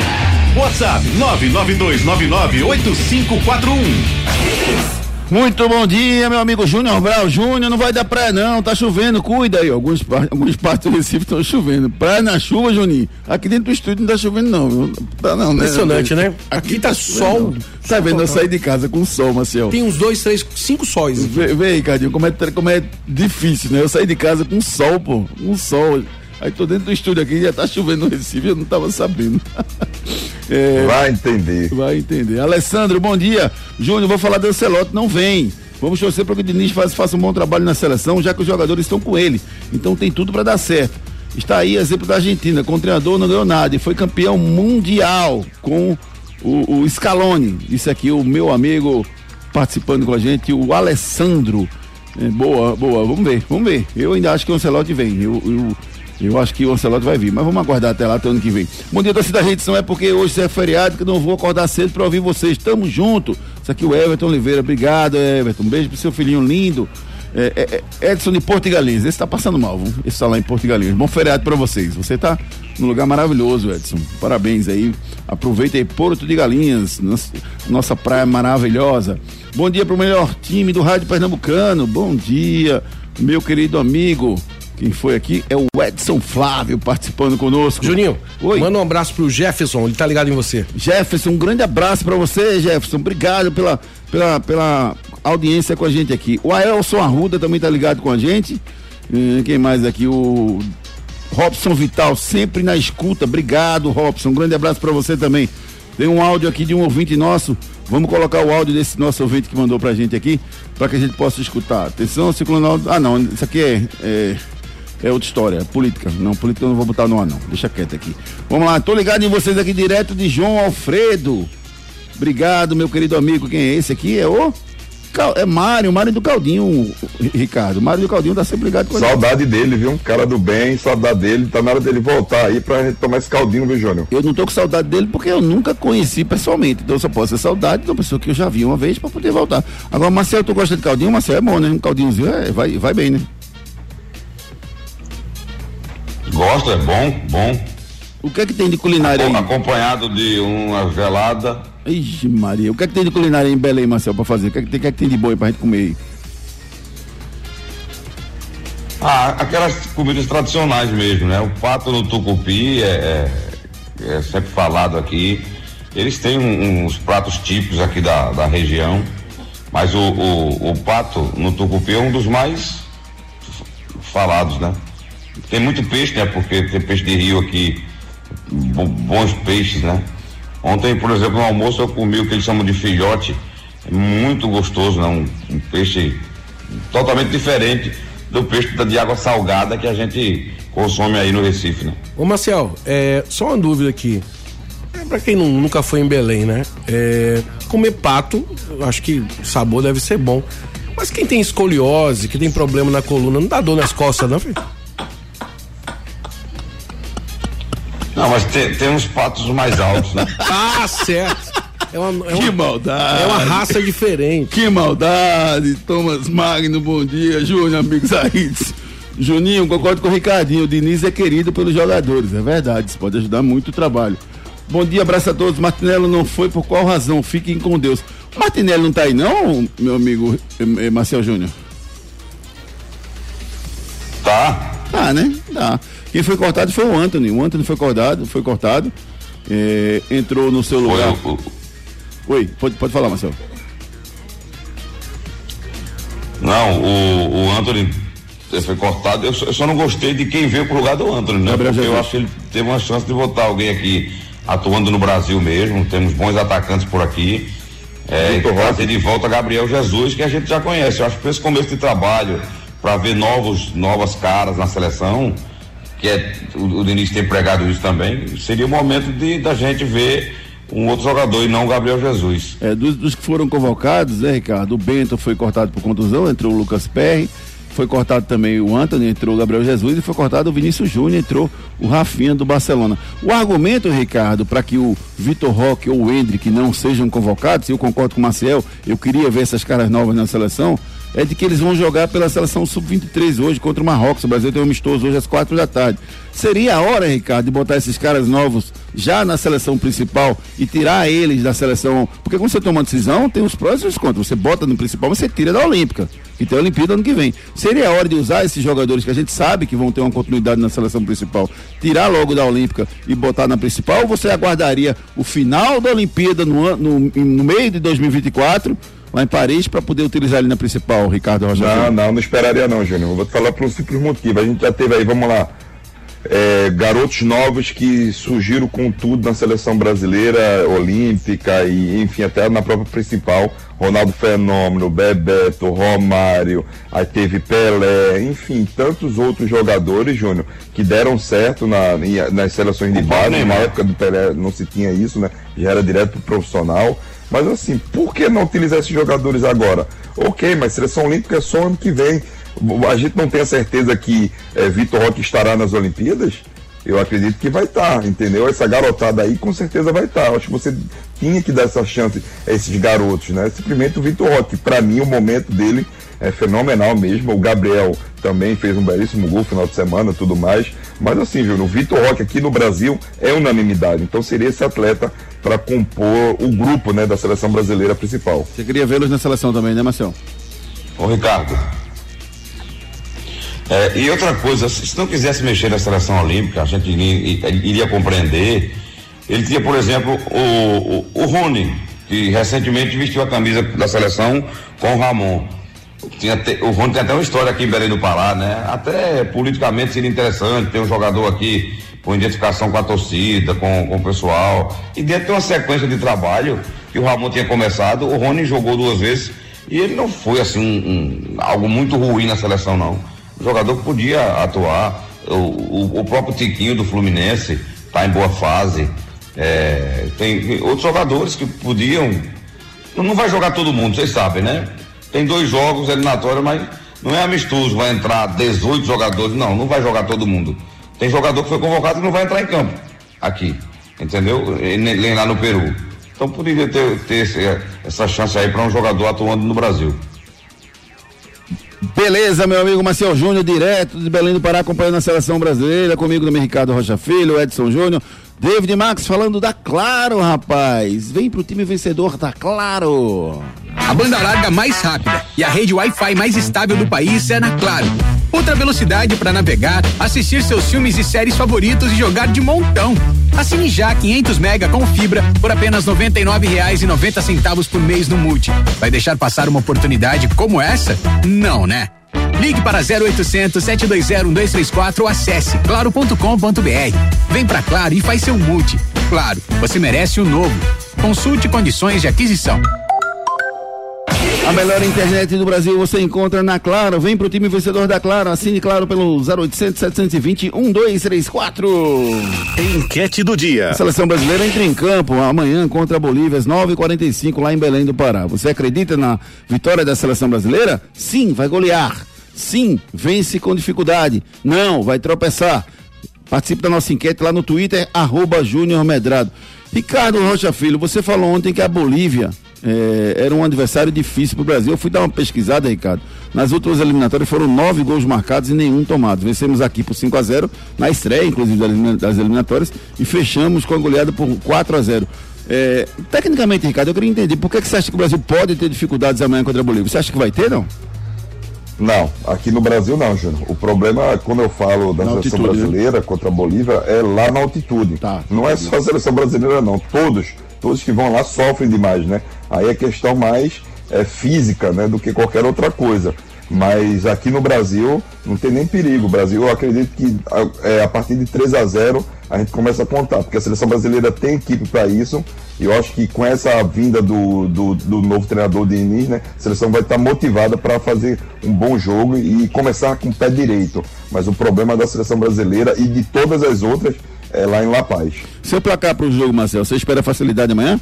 WhatsApp 992998541. Muito bom dia, meu amigo Júnior Brau. Júnior, não vai dar praia não, tá chovendo, cuida aí. Alguns, algumas partes do Recife estão chovendo. Praia na chuva, Juninho. Aqui dentro do estúdio não tá chovendo não. Tá não, né? Impressionante, né? Aqui tá sol. Não. Tá vendo? Eu saí de casa com sol, Marcel. Tem uns dois, três, cinco sóis. Vê, vê aí, Cadinho, como é, como é difícil, né? Eu saí de casa com sol, pô. Um sol. Aí tô dentro do estúdio aqui, já tá chovendo no Recife, eu não tava sabendo. <laughs> É, Vai entender. Vai entender. Alessandro, bom dia. Júnior, vou falar do Ancelotti, não vem. Vamos torcer para que o Diniz faça, faça um bom trabalho na seleção, já que os jogadores estão com ele. Então tem tudo para dar certo. Está aí exemplo da Argentina, com o treinador não ganhou nada e foi campeão mundial com o, o Scaloni. Isso aqui, o meu amigo participando com a gente, o Alessandro. É, boa, boa, vamos ver, vamos ver. Eu ainda acho que o Ancelotti vem. Eu, eu, eu acho que o Ancelotti vai vir, mas vamos aguardar até lá, até ano que vem. Bom dia, torcida da não é porque hoje é feriado que não vou acordar cedo para ouvir vocês. Tamo junto. Isso aqui é o Everton Oliveira. Obrigado, Everton. Um beijo pro seu filhinho lindo. É, é, é, Edson de Galinhas. Esse tá passando mal, viu? Esse tá lá em Galinhas. Bom feriado para vocês. Você tá num lugar maravilhoso, Edson. Parabéns aí. Aproveita aí Porto de Galinhas, nossa praia maravilhosa. Bom dia pro melhor time do Rádio Pernambucano. Bom dia, meu querido amigo. Quem foi aqui é o Edson Flávio participando conosco. Juninho, manda um abraço pro Jefferson, ele tá ligado em você. Jefferson, um grande abraço para você, Jefferson. Obrigado pela, pela, pela audiência com a gente aqui. O Aelson Arruda também tá ligado com a gente. Hum, quem mais aqui? O Robson Vital, sempre na escuta. Obrigado, Robson. Um grande abraço para você também. Tem um áudio aqui de um ouvinte nosso. Vamos colocar o áudio desse nosso ouvinte que mandou pra gente aqui, para que a gente possa escutar. Atenção, Ciclone. Ah, não, isso aqui é, é, é outra história, é política. Não, política eu não vou botar no ar, não. Deixa quieto aqui. Vamos lá, tô ligado em vocês aqui direto de João Alfredo. Obrigado, meu querido amigo. Quem é esse aqui? É o. É Mário, Mário do Caldinho, Ricardo. Mário do Caldinho tá sempre ligado com. Saudade dele, viu? Cara do bem, saudade dele. Tá na hora dele voltar aí pra gente tomar esse caldinho, viu, Júnior? Eu não tô com saudade dele porque eu nunca conheci pessoalmente. Então eu só posso ter saudade de uma pessoa que eu já vi uma vez pra poder voltar. Agora, Marcel, tu gosta de caldinho? Marcel é bom, né? Um caldinhozinho é, vai, vai bem, né? Gosto, é bom, bom. O que é que tem de culinária aí? Acompanhado de uma gelada. Ixi, Maria. O que é que tem de culinária em Belém, Marcel, pra fazer? O que é que tem, que é que tem de aí pra gente comer aí? Ah, aquelas comidas tradicionais mesmo, né? O pato no tucupi é, é, é sempre falado aqui. Eles têm um- uns pratos típicos aqui da, da região, mas o, o, o pato no tucupi é um dos mais falados, né? Tem muito peixe, né? Porque tem peixe de rio aqui, bo- bons peixes, né? Ontem, por exemplo, no almoço eu comi o que eles chamam de filhote, é muito gostoso, né? Um, um peixe totalmente diferente do peixe de água salgada que a gente consome aí no Recife, né? Ô Marcel, é, só uma dúvida aqui. É, pra quem não- nunca foi em Belém, né? É, comer pato, acho que o sabor deve ser bom. Mas quem tem escoliose, que tem problema na coluna, não dá dor nas costas, não, filho? Não, mas tem, tem uns patos mais altos, né? <laughs> Ah, certo. É uma, é Que uma- maldade. É uma raça diferente. Que maldade. Thomas Magno, bom dia. Júnior, amigos aí. Juninho, concordo com o Ricardinho. O Diniz é querido pelos jogadores, é verdade. Isso pode ajudar muito o trabalho. Bom dia, abraço a todos. Martinello não foi por qual razão? Fiquem com Deus. O Martinello não tá aí, não, meu amigo eh, eh, Marcel Júnior? Tá. Tá, né? Tá. Quem foi cortado foi o Anthony. O Anthony foi cortado, foi cortado. eh, entrou no seu lugar. Oi, pode, pode falar, Marcel. Não, o, o Anthony foi cortado. Eu só, eu só não gostei de quem veio pro lugar do Anthony, né? Gabriel Porque eu Jesus. acho que ele teve uma chance de botar alguém aqui atuando no Brasil mesmo. Temos bons atacantes por aqui. É, trazer de volta Gabriel Jesus, que a gente já conhece. Eu acho que para esse começo de trabalho, para ver novos, novas caras na seleção, que é, o, o Diniz tem pregado isso também, seria o momento de da gente ver um outro jogador e não o Gabriel Jesus. É, dos, dos que foram convocados, né, Ricardo? O Bento foi cortado por contusão, entrou o Lucas Perry, foi cortado também o Anthony, entrou o Gabriel Jesus e foi cortado o Vinícius Júnior, entrou o Rafinha do Barcelona. O argumento, Ricardo, para que o Vitor Roque ou o Hendrick não sejam convocados, eu concordo com o Marcel, eu queria ver essas caras novas na seleção, é de que eles vão jogar pela seleção sub-23 hoje contra o Marrocos. O Brasil tem um amistoso hoje às quatro da tarde. Seria a hora, Ricardo, de botar esses caras novos já na seleção principal e tirar eles da seleção. Porque quando você toma uma decisão, tem os prós e os contras. Você bota no principal, você tira da Olímpica. E tem a Olimpíada ano que vem. Seria a hora de usar esses jogadores que a gente sabe que vão ter uma continuidade na seleção principal, tirar logo da Olímpica e botar na principal, ou você aguardaria o final da Olimpíada no, no, no meio de 2024? Lá em Paris para poder utilizar ele na principal, Ricardo Rocha? Não, não, não esperaria não, Júnior. Vou te falar por um simples motivo. A gente já teve aí, vamos lá, é, garotos novos que surgiram com tudo na seleção brasileira, olímpica e enfim, até na própria principal. Ronaldo Fenômeno, Bebeto, Romário, aí teve Pelé, enfim, tantos outros jogadores, Júnior, que deram certo na, nas seleções de base. Na época do Pelé não se tinha isso, né? Já era direto pro profissional. Mas assim, por que não utilizar esses jogadores agora? Ok, mas seleção olímpica é só ano que vem a gente não tem a certeza que é, Vitor Roque estará nas Olimpíadas? Eu acredito que vai estar, tá, entendeu? Essa garotada aí com certeza vai estar. Tá. Acho que você tinha que dar essa chance a esses garotos, né? Simplesmente o Vitor Roque, para mim o momento dele é fenomenal mesmo. O Gabriel também fez um belíssimo gol no final de semana, tudo mais. Mas assim, viu, o Vitor Roque aqui no Brasil é unanimidade. Então seria esse atleta para compor o grupo, né, da seleção brasileira principal. Você queria vê-los na seleção também, né, Marcelo? Ô Ricardo, é, e outra coisa, se não quisesse mexer na seleção olímpica, a gente iria, iria compreender. Ele tinha, por exemplo, o, o, o Rony, que recentemente vestiu a camisa da seleção com o Ramon. Tinha te, o Rony tem até uma história aqui em Belém do Pará, né? Até politicamente seria interessante ter um jogador aqui com identificação com a torcida, com, com o pessoal. E dentro de uma sequência de trabalho que o Ramon tinha começado, o Rony jogou duas vezes e ele não foi assim um, algo muito ruim na seleção, não jogador que podia atuar. O, o, o próprio Tiquinho do Fluminense está em boa fase. É, tem outros jogadores que podiam. Não vai jogar todo mundo, vocês sabem, né? Tem dois jogos eliminatórios, mas não é amistoso, vai entrar 18 jogadores. Não, não vai jogar todo mundo. Tem jogador que foi convocado e não vai entrar em campo aqui, entendeu? Nem lá no Peru. Então poderia ter, ter essa chance aí para um jogador atuando no Brasil. Beleza, meu amigo Marcel Júnior, direto de Belém do Pará, acompanhando a seleção brasileira, comigo também Ricardo Rocha Filho, Edson Júnior, David Max falando da Claro, rapaz. Vem pro time vencedor da Claro. A banda larga mais rápida e a rede Wi-Fi mais estável do país é na Claro. Outra velocidade para navegar, assistir seus filmes e séries favoritos e jogar de montão. Assine já 500 mega com fibra por apenas R$ 99,90 por mês no Multi. Vai deixar passar uma oportunidade como essa? Não, né? Ligue para 0800 720 1234 ou acesse claro.com.br. Vem pra Claro e faz seu multi. Claro, você merece o um novo. Consulte condições de aquisição. A melhor internet do Brasil você encontra na Claro. Vem pro time vencedor da Claro. Assine Claro pelo 0800 720 1234. Enquete do dia. A seleção brasileira entra em campo amanhã contra a Bolívia às 9h45 lá em Belém do Pará. Você acredita na vitória da seleção brasileira? Sim, vai golear. Sim, vence com dificuldade. Não, vai tropeçar. Participe da nossa enquete lá no Twitter, arroba Júnior Medrado. Ricardo Rocha Filho, você falou ontem que a Bolívia é, era um adversário difícil para o Brasil. Eu fui dar uma pesquisada, Ricardo. Nas últimas eliminatórias foram nove gols marcados e nenhum tomado. Vencemos aqui por 5 a 0 na estreia, inclusive, das eliminatórias, e fechamos com a goleada por 4 a 0 é, Tecnicamente, Ricardo, eu queria entender por que, que você acha que o Brasil pode ter dificuldades amanhã contra a Bolívia? Você acha que vai ter, não? Não, aqui no Brasil não, Júnior. O problema, quando eu falo da na seleção altitude, né? brasileira né? contra a Bolívia, é lá na altitude. Tá, não é só a seleção brasileira, não. Todos, todos que vão lá sofrem demais, né? Aí é questão mais é, física, né, do que qualquer outra coisa. Mas aqui no Brasil não tem nem perigo. O Brasil, eu acredito que é, a partir de 3 a 0 a gente começa a contar, porque a seleção brasileira tem equipe para isso. E eu acho que com essa vinda do, do, do novo treinador Diniz, né, a seleção vai estar motivada para fazer um bom jogo e começar com o pé direito. Mas o problema da seleção brasileira e de todas as outras é lá em La Paz. Seu placar para o jogo, Marcel, você espera facilidade amanhã?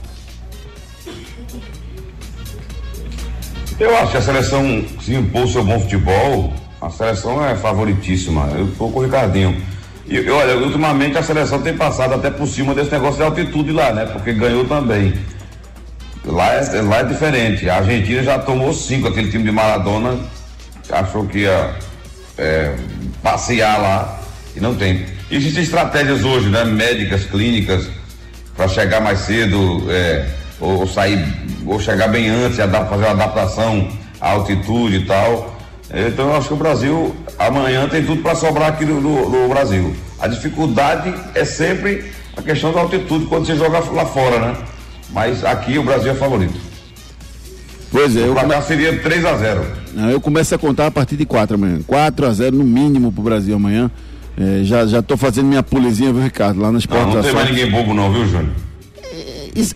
Eu acho que a seleção se impôs seu bom futebol, a seleção é favoritíssima. Eu tô com o Ricardinho. E, e, olha, ultimamente a seleção tem passado até por cima desse negócio de altitude lá, né? Porque ganhou também. Lá é, lá é diferente. A Argentina já tomou cinco, aquele time de Maradona achou que ia é, passear lá e não tem. Existem estratégias hoje, né? Médicas, clínicas, para chegar mais cedo, é, ou, sair, ou chegar bem antes, fazer uma adaptação à altitude e tal. Então eu acho que o Brasil amanhã tem tudo para sobrar aqui no, no, no, Brasil. A dificuldade é sempre a questão da altitude quando você joga lá fora, né? Mas aqui o Brasil é favorito. Pois é. O placar come... seria 3 a 0 Não, eu começo a contar a partir de 4 amanhã. 4 a 0 no mínimo pro Brasil amanhã. É, já, já tô fazendo minha pulezinha, viu, Ricardo? Lá nas portas. Não, não tem mais ninguém bobo, não, viu, Júnior?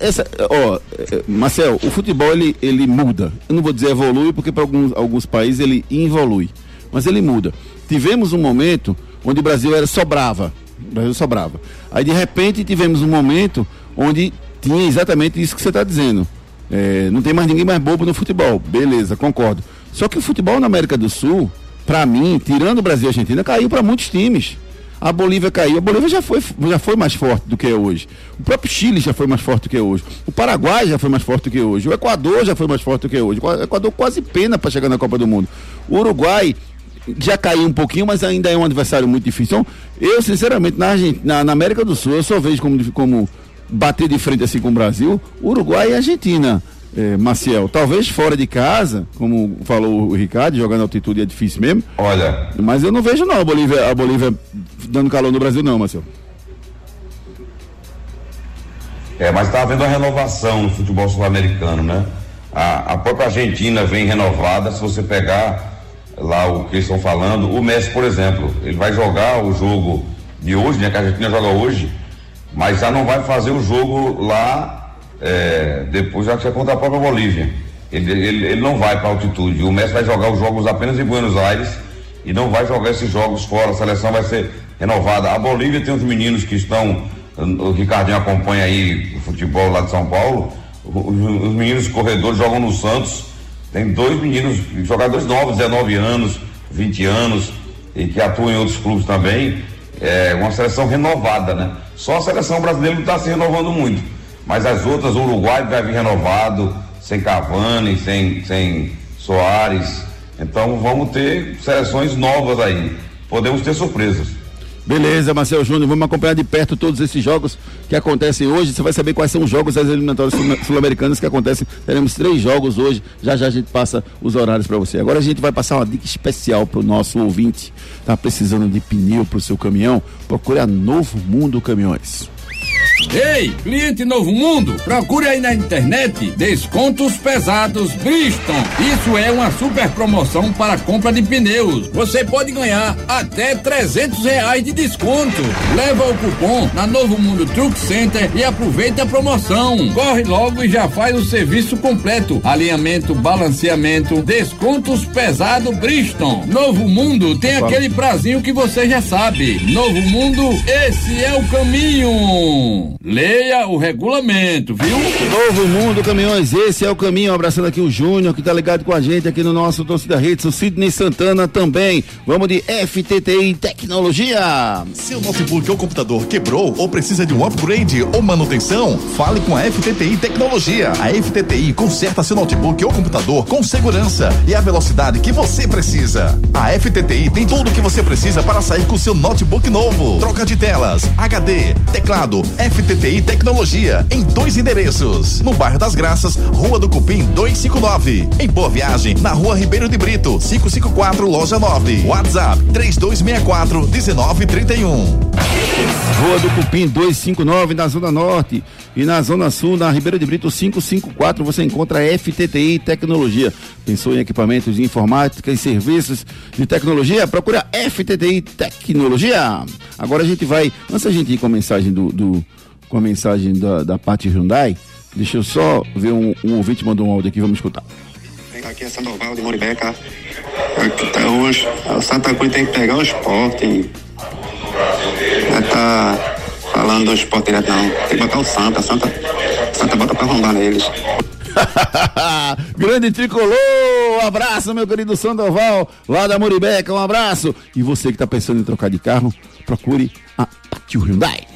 essa, ó, é, Marcel, o futebol ele, ele muda. Eu não vou dizer evolui, porque para alguns, alguns países ele involui. Mas ele muda. Tivemos um momento onde o Brasil era sobrava. O Brasil sobrava. Aí de repente tivemos um momento onde tinha exatamente isso que você está dizendo. É, não tem mais ninguém mais bobo no futebol. Beleza, concordo. Só que o futebol na América do Sul, para mim, tirando o Brasil e a Argentina, caiu para muitos times a Bolívia caiu. A Bolívia já foi, já foi mais forte do que é hoje. O próprio Chile já foi mais forte do que é hoje. O Paraguai já foi mais forte do que é hoje. O Equador já foi mais forte do que é hoje. O Equador quase pena para chegar na Copa do Mundo. O Uruguai já caiu um pouquinho, mas ainda é um adversário muito difícil. Então, eu, sinceramente, na, na, na América do Sul, eu só vejo como, como bater de frente assim com o Brasil, Uruguai e Argentina é, Maciel, talvez fora de casa, como falou o Ricardo, jogando altitude é difícil mesmo. Olha. Mas eu não vejo não a Bolívia, a Bolívia dando calor no Brasil, não, Maciel. É, mas está havendo uma renovação no futebol sul-americano, né? A, a própria Argentina vem renovada, se você pegar lá o que eles estão falando, o Messi, por exemplo, ele vai jogar o jogo de hoje, né? Que a Argentina joga hoje, mas já não vai fazer o jogo lá é, depois já que contra a própria Bolívia. Ele, ele, ele não vai para altitude. O Messi vai jogar os jogos apenas em Buenos Aires e não vai jogar esses jogos fora. A seleção vai ser renovada. A Bolívia tem os meninos que estão. O Ricardinho acompanha aí o futebol lá de São Paulo. Os, os meninos corredores jogam no Santos. Tem dois meninos, jogadores novos, 19 anos, 20 anos, e que atuam em outros clubes também. É uma seleção renovada, né? Só a seleção brasileira não está se renovando muito mas as outras, o Uruguai vai vir renovado, sem Cavani, sem, sem Soares. Então vamos ter seleções novas aí. Podemos ter surpresas. Beleza, Marcelo Júnior, vamos acompanhar de perto todos esses jogos que acontecem hoje. Você vai saber quais são os jogos das eliminatórias sul-americanas que acontecem. Teremos três jogos hoje. Já já a gente passa os horários para você. Agora a gente vai passar uma dica especial para o nosso ouvinte. Tá precisando de pneu para o seu caminhão? Procure a Novo Mundo Caminhões. Ei, cliente Novo Mundo, procure aí na internet descontos pesados Briston. Isso é uma super promoção para compra de pneus. Você pode ganhar até 300 reais de desconto. Leva o cupom na Novo Mundo Truck Center e aproveita a promoção. Corre logo e já faz o serviço completo: alinhamento, balanceamento, descontos pesado Briston. Novo Mundo tem aquele prazinho que você já sabe. Novo Mundo, esse é o caminho. Leia o regulamento, viu? Novo Mundo Caminhões, esse é o caminho. Abraçando aqui o Júnior, que tá ligado com a gente aqui no nosso Torcida Redes, o Sidney Santana também. Vamos de FTTI Tecnologia. Seu notebook ou computador quebrou ou precisa de um upgrade ou manutenção? Fale com a FTTI Tecnologia. A FTTI conserta seu notebook ou computador com segurança e a velocidade que você precisa. A FTTI tem tudo o que você precisa para sair com seu notebook novo. Troca de telas, HD, teclado, FTTI Tecnologia, em dois endereços. No bairro das Graças, Rua do Cupim 259. Em Boa Viagem, na Rua Ribeiro de Brito, 554, Loja 9. WhatsApp 3264 1931. Rua do Cupim 259, na Zona Norte. E na Zona Sul, na Ribeiro de Brito 554, você encontra FTTI Tecnologia. Pensou em equipamentos de informática e serviços de tecnologia? Procura FTTI Tecnologia. Agora a gente vai, antes a gente ir com a mensagem do, do com a mensagem da, da parte Hyundai, deixa eu só ver um, um ouvinte mandou um áudio aqui, vamos escutar. Aqui é Sandoval de Moribeca. Até hoje, o Santa Cruz tem que pegar o esporte. Já tá falando do esporte direto, não. Tem que botar o Santa. Santa, Santa bota pra rondar neles. <laughs> Grande tricolor! Um abraço, meu querido Sandoval, lá da Moribeca, um abraço. E você que está pensando em trocar de carro, procure a Pátio Hyundai.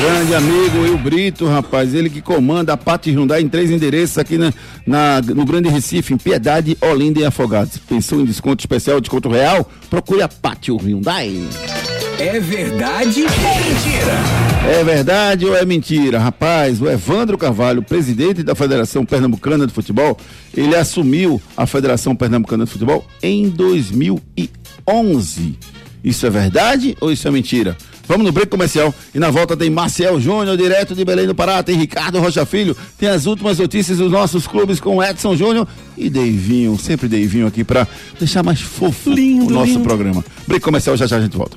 Grande amigo Will Brito, rapaz, ele que comanda a Pátio Hyundai em três endereços aqui na, na, no Grande Recife, em Piedade, Olinda e Afogados. Pensou em desconto especial, desconto real? Procure a Pátio Hyundai. É verdade ou mentira? É verdade ou é mentira? Rapaz, o Evandro Carvalho, presidente da Federação Pernambucana de Futebol, ele assumiu a Federação Pernambucana de Futebol em 2011. Isso é verdade ou isso é mentira? Vamos no break comercial e na volta tem Marcel Júnior, direto de Belém do Pará, tem Ricardo Rocha Filho, tem as últimas notícias dos nossos clubes com Edson Júnior e Deivinho, sempre Deivinho aqui para deixar mais fofo lindo, o nosso lindo. programa. Break comercial, já já a gente volta.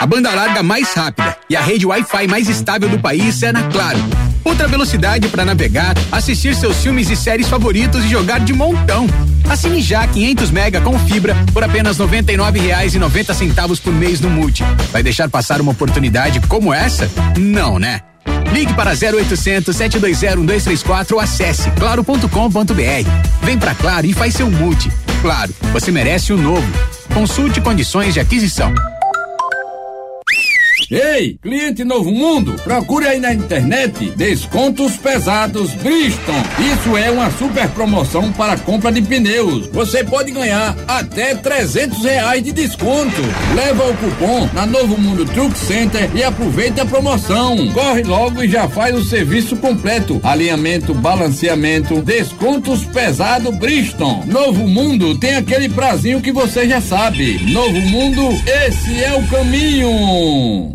A banda larga mais rápida e a rede Wi-Fi mais estável do país é na Claro. Outra velocidade para navegar, assistir seus filmes e séries favoritos e jogar de montão. Assine já 500 mega com fibra por apenas R$ 99,90 por mês no Multi. Vai deixar passar uma oportunidade como essa? Não, né? Ligue para 0800 720 1234 ou acesse claro.com.br. Vem pra Claro e faz seu multi. Claro, você merece o um novo. Consulte condições de aquisição. Ei, cliente Novo Mundo, procure aí na internet descontos pesados Briston. Isso é uma super promoção para compra de pneus. Você pode ganhar até 300 reais de desconto. Leva o cupom na Novo Mundo Truck Center e aproveite a promoção. Corre logo e já faz o serviço completo. Alinhamento, balanceamento, descontos pesado Briston. Novo Mundo tem aquele prazinho que você já sabe. Novo Mundo, esse é o caminho.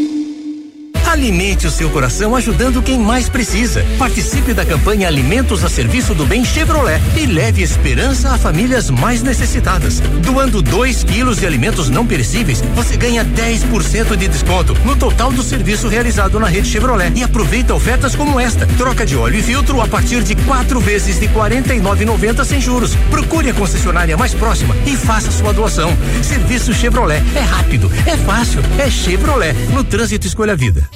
Alimente o seu coração ajudando quem mais precisa. Participe da campanha Alimentos a Serviço do Bem Chevrolet e leve esperança a famílias mais necessitadas. Doando 2 quilos de alimentos não perecíveis, você ganha 10% de desconto no total do serviço realizado na rede Chevrolet. E aproveita ofertas como esta: troca de óleo e filtro a partir de quatro vezes de R$ 49,90 sem juros. Procure a concessionária mais próxima e faça sua doação. Serviço Chevrolet é rápido, é fácil, é Chevrolet. No trânsito escolha a vida.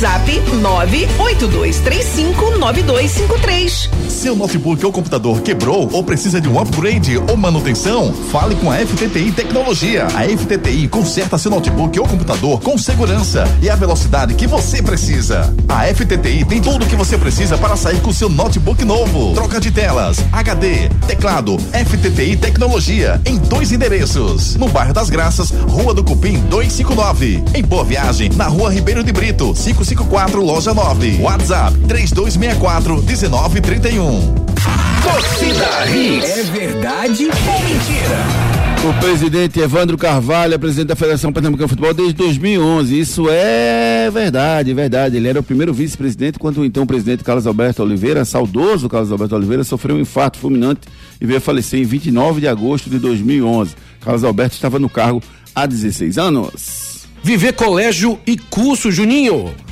WhatsApp 982359253. Seu notebook ou computador quebrou ou precisa de um upgrade ou manutenção? Fale com a FTTI Tecnologia. A FTTI conserta seu notebook ou computador com segurança e a velocidade que você precisa. A FTTI tem tudo o que você precisa para sair com seu notebook novo. Troca de telas, HD, teclado, FTTI Tecnologia em dois endereços. No bairro das Graças, Rua do Cupim 259. Em Boa Viagem, na Rua Ribeiro de Brito, 554, loja 9. WhatsApp 3264 1931. Torcida Hits. É verdade ou mentira? O presidente Evandro Carvalho é presidente da Federação Pernambucana de Futebol desde 2011. Isso é verdade, verdade. Ele era o primeiro vice-presidente quando então o presidente Carlos Alberto Oliveira, saudoso Carlos Alberto Oliveira, sofreu um infarto fulminante e veio a falecer em 29 de agosto de 2011. Carlos Alberto estava no cargo há 16 anos. Viver colégio e curso, Juninho.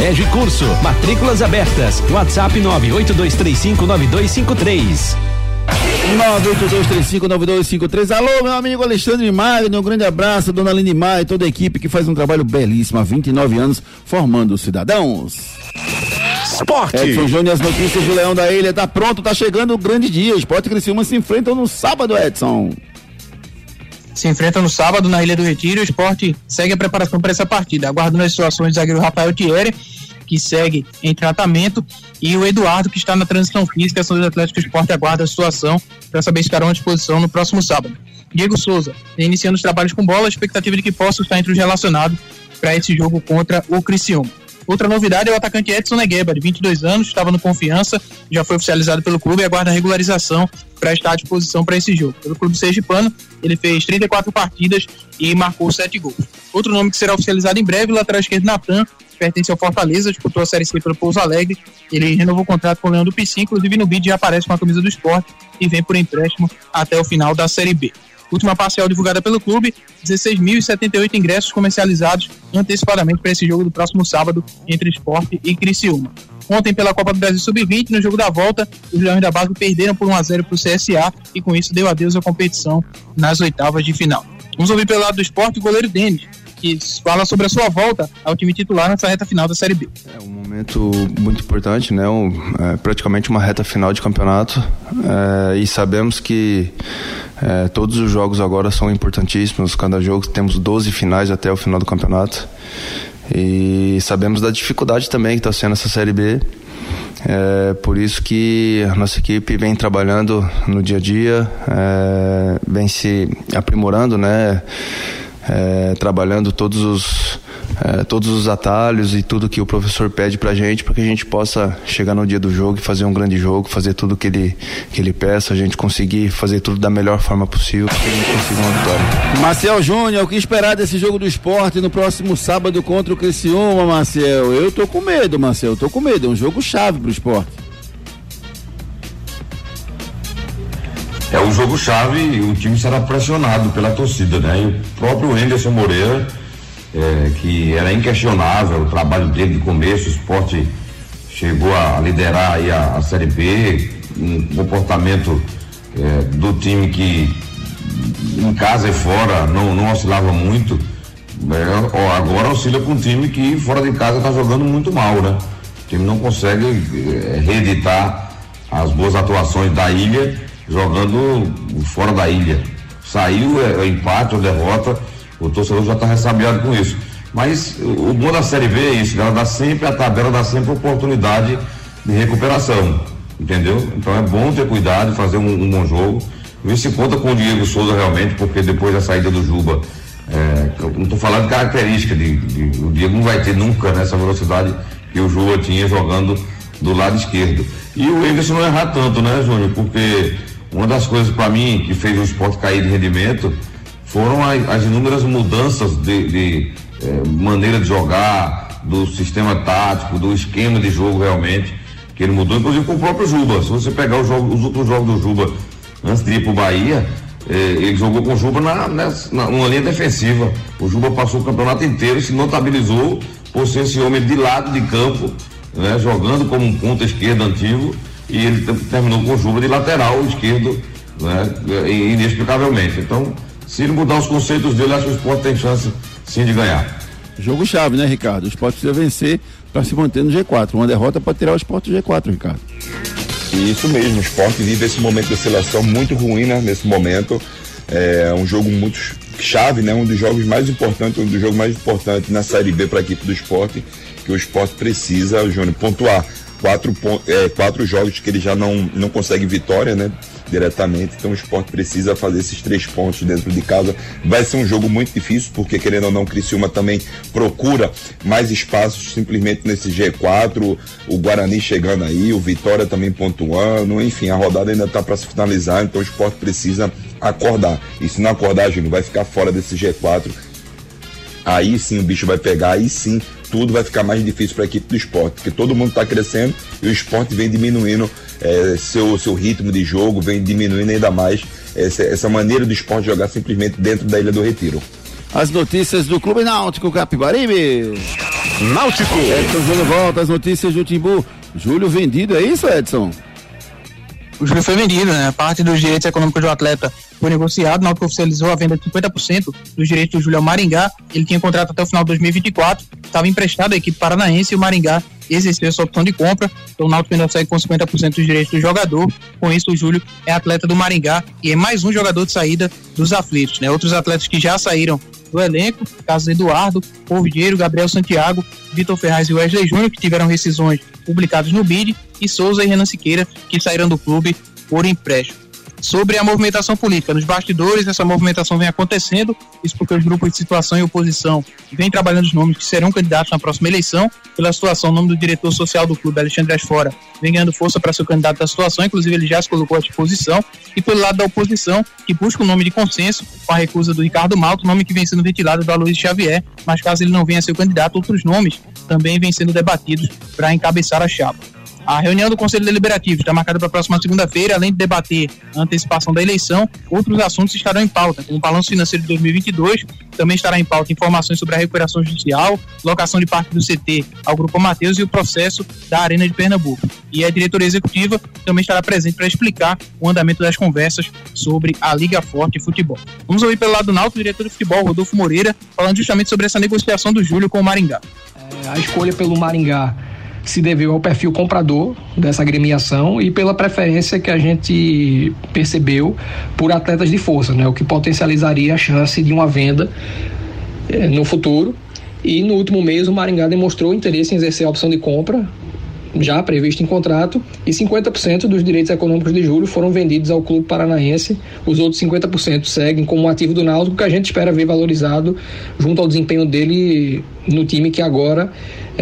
e Curso. Matrículas abertas. WhatsApp 982359253. 982359253. Alô, meu amigo Alexandre Magno, um grande abraço, dona Aline Maia e toda a equipe que faz um trabalho belíssimo há 29 anos formando os cidadãos. Esporte. Edson Júnior, as notícias do Leão da Ilha. Tá pronto, tá chegando o grande dia. Esporte e Criciúma se enfrentam no sábado, Edson. Se enfrentam no sábado na Ilha do Retiro. O esporte segue a preparação para essa partida. Aguardando as situações do zagueiro Rafael Thierry, que segue em tratamento, e o Eduardo, que está na transição física. São os atléticos esporte aguarda a situação para saber se estarão à disposição no próximo sábado. Diego Souza, iniciando os trabalhos com bola, a expectativa de que possa estar entre os relacionados para esse jogo contra o Criciúma. Outra novidade é o atacante Edson Negueba, de 22 anos, estava no Confiança, já foi oficializado pelo clube e aguarda regularização para estar à disposição para esse jogo. Pelo clube sergipano, ele fez 34 partidas e marcou 7 gols. Outro nome que será oficializado em breve, o lateral esquerdo Natan, pertence ao Fortaleza, disputou a Série C pelo Pouso Alegre, ele renovou o contrato com o Leão do Pici, inclusive no vídeo já aparece com a camisa do esporte e vem por empréstimo até o final da Série B. Última parcial divulgada pelo clube, 16.078 ingressos comercializados antecipadamente para esse jogo do próximo sábado entre Esporte e Criciúma. Ontem, pela Copa do Brasil Sub-20, no jogo da volta, os Leões da Base perderam por 1 a 0 para o CSA e com isso deu adeus à competição nas oitavas de final. Vamos ouvir pelo lado do esporte o goleiro Denis, que fala sobre a sua volta ao time titular nessa reta final da Série B. É um momento muito importante, né? Um, é, praticamente uma reta final de campeonato é, e sabemos que é, todos os jogos agora são importantíssimos. Cada jogo temos 12 finais até o final do campeonato e sabemos da dificuldade também que está sendo essa Série B. É por isso que a nossa equipe vem trabalhando no dia a dia, é, vem se aprimorando, né? É, trabalhando todos os é, todos os atalhos e tudo que o professor pede pra gente para que a gente possa chegar no dia do jogo e fazer um grande jogo, fazer tudo que ele que ele peça, a gente conseguir fazer tudo da melhor forma possível para que a gente consiga uma vitória. Marcel Júnior, o que esperar desse jogo do esporte no próximo sábado contra o Criciúma, Marcel? Eu tô com medo, Marcel, tô com medo, é um jogo chave pro esporte. É um jogo chave e o time será pressionado pela torcida, né? E o próprio Anderson Moreira, é, que era inquestionável o trabalho dele de começo, o esporte chegou a liderar aí a, a Série B, um comportamento é, do time que em casa e fora não, não oscilava muito. É, agora oscila com um time que fora de casa está jogando muito mal, né? O time não consegue é, reeditar as boas atuações da ilha jogando fora da ilha. Saiu é, é empate ou derrota, o torcedor já está ressabiado com isso. Mas o bom da Série B é isso, ela dá sempre a tabela, dá sempre oportunidade de recuperação, entendeu? Então é bom ter cuidado, fazer um, um bom jogo, ver se conta com o Diego Souza realmente, porque depois da saída do Juba, é, não estou falando de característica, de, de, o Diego não vai ter nunca nessa velocidade que o Juba tinha jogando do lado esquerdo. E o Everson não errar tanto, né, Júnior? Porque uma das coisas para mim que fez o esporte cair de rendimento foram as, as inúmeras mudanças de, de eh, maneira de jogar, do sistema tático, do esquema de jogo realmente, que ele mudou, inclusive com o próprio Juba. Se você pegar os, jogos, os últimos jogos do Juba antes de ir pro Bahia, eh, ele jogou com o Juba na, nessa, na, numa linha defensiva. O Juba passou o campeonato inteiro e se notabilizou por ser esse homem de lado de campo, né, jogando como um ponta esquerdo antigo, e ele terminou com o Juba de lateral esquerdo, né, inexplicavelmente. Então, se ele mudar os conceitos dele, acho que o esporte tem chance sim de ganhar. Jogo chave, né, Ricardo? O esporte precisa vencer para se manter no G4. Uma derrota pode tirar o esporte do G4, Ricardo. Isso mesmo, o esporte vive esse momento de oscilação muito ruim, né? Nesse momento. É um jogo muito chave, né? Um dos jogos mais importantes, um dos jogos mais importantes na Série B para a equipe do esporte, que o esporte precisa, Júnior, pontuar. Quatro, é, quatro jogos que ele já não, não consegue vitória, né? diretamente. Então o esporte precisa fazer esses três pontos dentro de casa. Vai ser um jogo muito difícil, porque querendo ou não, Criciúma também procura mais espaços simplesmente nesse G4. O Guarani chegando aí, o Vitória também pontuando. Enfim, a rodada ainda está para se finalizar, então o esporte precisa acordar. E se não acordar, Júnior, vai ficar fora desse G4. Aí sim o bicho vai pegar, aí sim tudo vai ficar mais difícil para a equipe do esporte, porque todo mundo está crescendo e o esporte vem diminuindo é, seu, seu ritmo de jogo, vem diminuindo ainda mais essa, essa maneira do esporte jogar simplesmente dentro da Ilha do Retiro. As notícias do Clube Náutico Capibaribe. Náutico. Edson Júnior volta, as notícias do Timbu. Júlio vendido, é isso, Edson? O Júlio foi vendido, né? Parte dos direitos econômicos do atleta foi negociado, o Náutico oficializou a venda de 50% dos direitos do Júlio ao Maringá. Ele tinha contrato até o final de 2024, estava emprestado à equipe paranaense e o Maringá exerceu essa opção de compra. Então o Náutico ainda segue com 50% dos direitos do jogador. Com isso, o Júlio é atleta do Maringá e é mais um jogador de saída dos aflitos. Né? Outros atletas que já saíram do elenco, casos Eduardo, Polvilheiro, Gabriel Santiago, Vitor Ferraz e Wesley Júnior, que tiveram rescisões publicadas no BID, e Souza e Renan Siqueira, que saíram do clube por empréstimo sobre a movimentação política. Nos bastidores, essa movimentação vem acontecendo, isso porque os grupos de situação e oposição vêm trabalhando os nomes que serão candidatos na próxima eleição. Pela situação, o nome do diretor social do clube, Alexandre Asfora, vem ganhando força para ser o candidato da situação, inclusive ele já se colocou à disposição. E pelo lado da oposição, que busca um nome de consenso, com a recusa do Ricardo Malto, nome que vem sendo ventilado do Aloysio Xavier, mas caso ele não venha a ser o candidato, outros nomes também vêm sendo debatidos para encabeçar a chapa. A reunião do Conselho Deliberativo está marcada para a próxima segunda-feira, além de debater a antecipação da eleição, outros assuntos estarão em pauta, como o balanço financeiro de 2022, também estará em pauta informações sobre a recuperação judicial, locação de parte do CT ao Grupo Mateus e o processo da Arena de Pernambuco. E a diretoria executiva também estará presente para explicar o andamento das conversas sobre a Liga Forte Futebol. Vamos ouvir pelo lado do Náutico, o diretor de futebol, Rodolfo Moreira, falando justamente sobre essa negociação do Júlio com o Maringá. É, a escolha pelo Maringá se deveu ao perfil comprador dessa agremiação e pela preferência que a gente percebeu por atletas de força, né? o que potencializaria a chance de uma venda eh, no futuro. E no último mês o Maringá demonstrou interesse em exercer a opção de compra já previsto em contrato, e 50% dos direitos econômicos de julho foram vendidos ao clube paranaense. Os outros 50% seguem como ativo do Náutico, que a gente espera ver valorizado junto ao desempenho dele no time que agora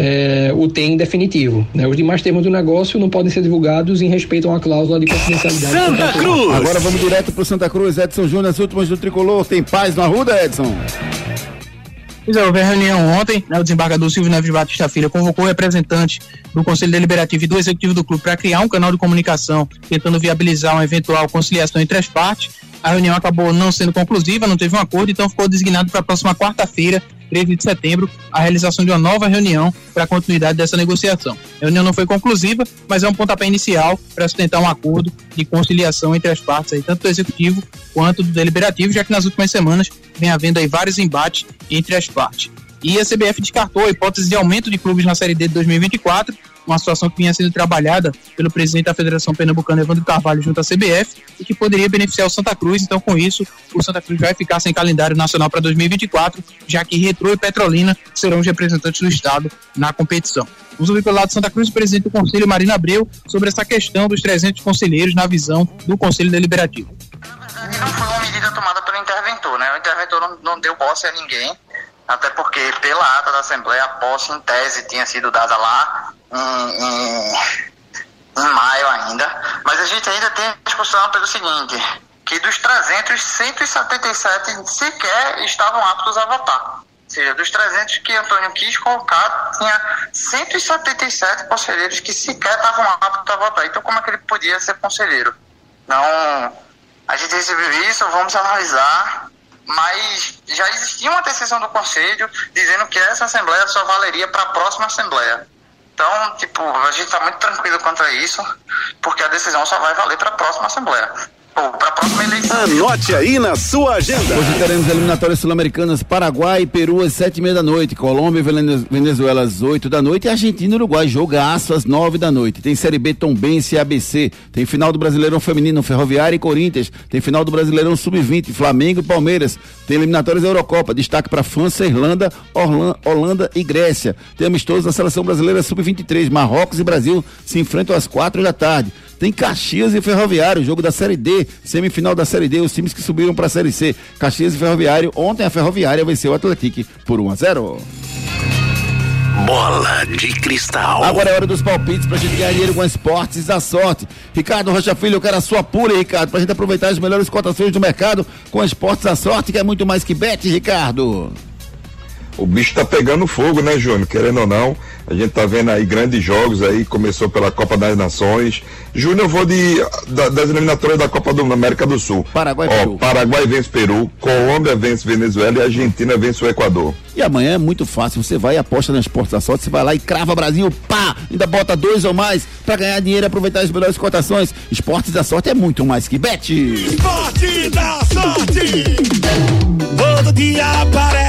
é, o tem definitivo. Né? Os demais termos do negócio não podem ser divulgados em respeito a uma cláusula de confidencialidade. Santa Cruz! Agora vamos direto para o Santa Cruz. Edson Júnior, as últimas do Tricolor. Tem paz na Ruda, Edson? Pois é, houve a reunião ontem, né, o desembargador Silvio Neves Batista Filho convocou representantes do Conselho Deliberativo e do Executivo do Clube para criar um canal de comunicação tentando viabilizar uma eventual conciliação entre as partes. A reunião acabou não sendo conclusiva, não teve um acordo, então ficou designado para a próxima quarta-feira, 13 de setembro, a realização de uma nova reunião para a continuidade dessa negociação. A reunião não foi conclusiva, mas é um pontapé inicial para sustentar um acordo de conciliação entre as partes, aí, tanto do executivo quanto do deliberativo, já que nas últimas semanas vem havendo aí vários embates entre as partes. E a CBF descartou a hipótese de aumento de clubes na Série D de 2024, uma situação que vinha sendo trabalhada pelo presidente da Federação Pernambucana, Evandro Carvalho, junto à CBF, e que poderia beneficiar o Santa Cruz. Então, com isso, o Santa Cruz vai ficar sem calendário nacional para 2024, já que Retro e Petrolina serão os representantes do Estado na competição. Vamos ouvir pelo lado de Santa Cruz o presidente do Conselho, Marina Abreu, sobre essa questão dos 300 conselheiros na visão do Conselho Deliberativo. Não foi uma medida tomada pelo interventor, né? O interventor não, não deu posse a ninguém, até porque pela ata da Assembleia a posse em tese tinha sido dada lá em, em, em maio ainda, mas a gente ainda tem discussão pelo seguinte, que dos 300, 177 sequer estavam aptos a votar. seja, dos 300 que Antônio quis colocar, tinha 177 conselheiros que sequer estavam aptos a votar. Então, como é que ele podia ser conselheiro? Não, a gente recebeu isso, vamos analisar, mas já existia uma decisão do conselho dizendo que essa assembleia só valeria para a próxima assembleia. Então, tipo, a gente está muito tranquilo quanto a isso, porque a decisão só vai valer para a próxima assembleia Anote aí na sua agenda. Hoje teremos eliminatórias sul-americanas Paraguai e Peru às sete e meia da noite, Colômbia e Venezuela às oito da noite e Argentina e Uruguai jogaço às nove da noite. Tem Série B Tombense e ABC, tem final do Brasileirão Feminino Ferroviária e Corinthians, tem final do Brasileirão Sub-20 Flamengo e Palmeiras, tem eliminatórias Eurocopa, destaque para França, Irlanda, Orlando, Holanda e Grécia. Tem amistosos da Seleção Brasileira Sub-23, Marrocos e Brasil se enfrentam às quatro da tarde. Tem Caxias e Ferroviário, jogo da Série D, semifinal da Série D, os times que subiram para a Série C. Caxias e Ferroviário. Ontem a Ferroviária venceu o Atlético por 1 a 0. Bola de cristal. Agora é hora dos palpites pra gente ganhar dinheiro com esportes da sorte. Ricardo Rocha Filho, eu quero a sua pura, Ricardo, pra gente aproveitar as melhores cotações do mercado com esportes da sorte, que é muito mais que bet, Ricardo. O bicho tá pegando fogo, né, Júnior? Querendo ou não, a gente tá vendo aí grandes jogos aí, começou pela Copa das Nações. Júnior, eu vou de da, das eliminatórias da Copa do América do Sul. Paraguai Ó, Peru. Paraguai vence Peru, Colômbia vence Venezuela e Argentina vence o Equador. E amanhã é muito fácil, você vai e aposta na Esportes da Sorte, você vai lá e crava Brasil, pá, ainda bota dois ou mais pra ganhar dinheiro e aproveitar as melhores cotações. Esportes da Sorte é muito mais que bet. Esporte da sorte. Todo dia aparece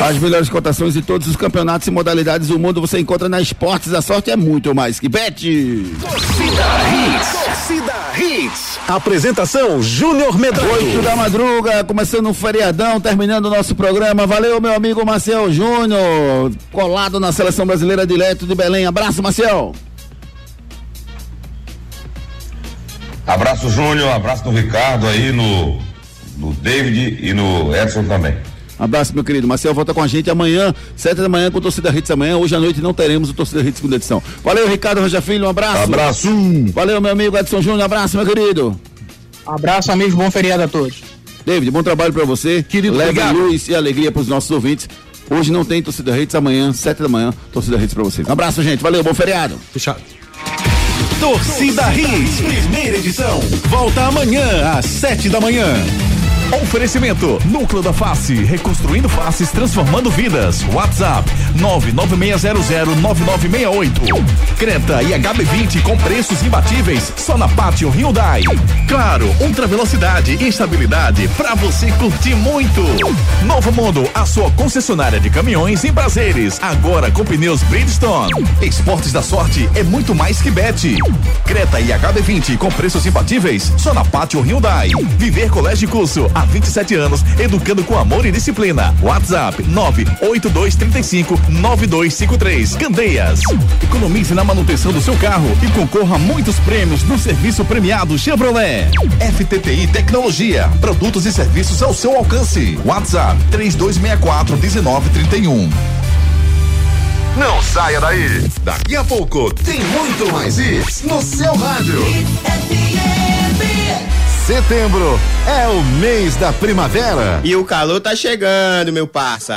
As melhores cotações de todos os campeonatos e modalidades do mundo você encontra na Esportes da Sorte, é muito mais que bet. Torcida Hits. Torcida Hits. Apresentação Júnior Medrado. Oito da madruga, começando um feriadão, terminando o nosso programa. Valeu, meu amigo Marcel Júnior, colado na seleção brasileira direto de Belém. Abraço, Marcel. Abraço Júnior, abraço do Ricardo aí, no, no David e no Edson também. Abraço, meu querido. Marcel volta com a gente amanhã, sete da manhã, com o Torcida Hits amanhã. Hoje à noite não teremos o Torcida Hits segunda edição. Valeu, Ricardo Roja Filho, um abraço. Abraço. Valeu, meu amigo Edson Júnior, abraço, meu querido. Abraço, amigos, bom feriado a todos. David, bom trabalho pra você. Querido, Leve obrigado. luz e alegria pros nossos ouvintes. Hoje não tem Torcida Hits, amanhã, sete da manhã, Torcida Hits pra vocês. Um abraço, gente. Valeu, bom feriado. Fechado. Torcida Hits, primeira edição. Volta amanhã às sete da manhã. Oferecimento Núcleo da Face, reconstruindo faces, transformando vidas. WhatsApp 996009968. Creta e HB20 com preços imbatíveis só na Pátio Hyundai. Claro, ultra velocidade e estabilidade para você curtir muito. Novo Mundo, a sua concessionária de caminhões em prazeres, agora com pneus Bridgestone. Esportes da Sorte é muito mais que bet. Creta e HB20 com preços imbatíveis só na Pátio Hyundai. Viver Colégio Curso há 27 anos, educando com amor e disciplina. WhatsApp 98235 9253. Candeias. Economize na manutenção do seu carro e concorra a muitos prêmios no serviço premiado Chevrolet. FTTI Tecnologia. Produtos e serviços ao seu alcance. WhatsApp 3264 1931. Não saia daí. Daqui a pouco tem muito mais isso no seu rádio. Setembro é o mês da primavera. E o calor tá chegando, meu parça.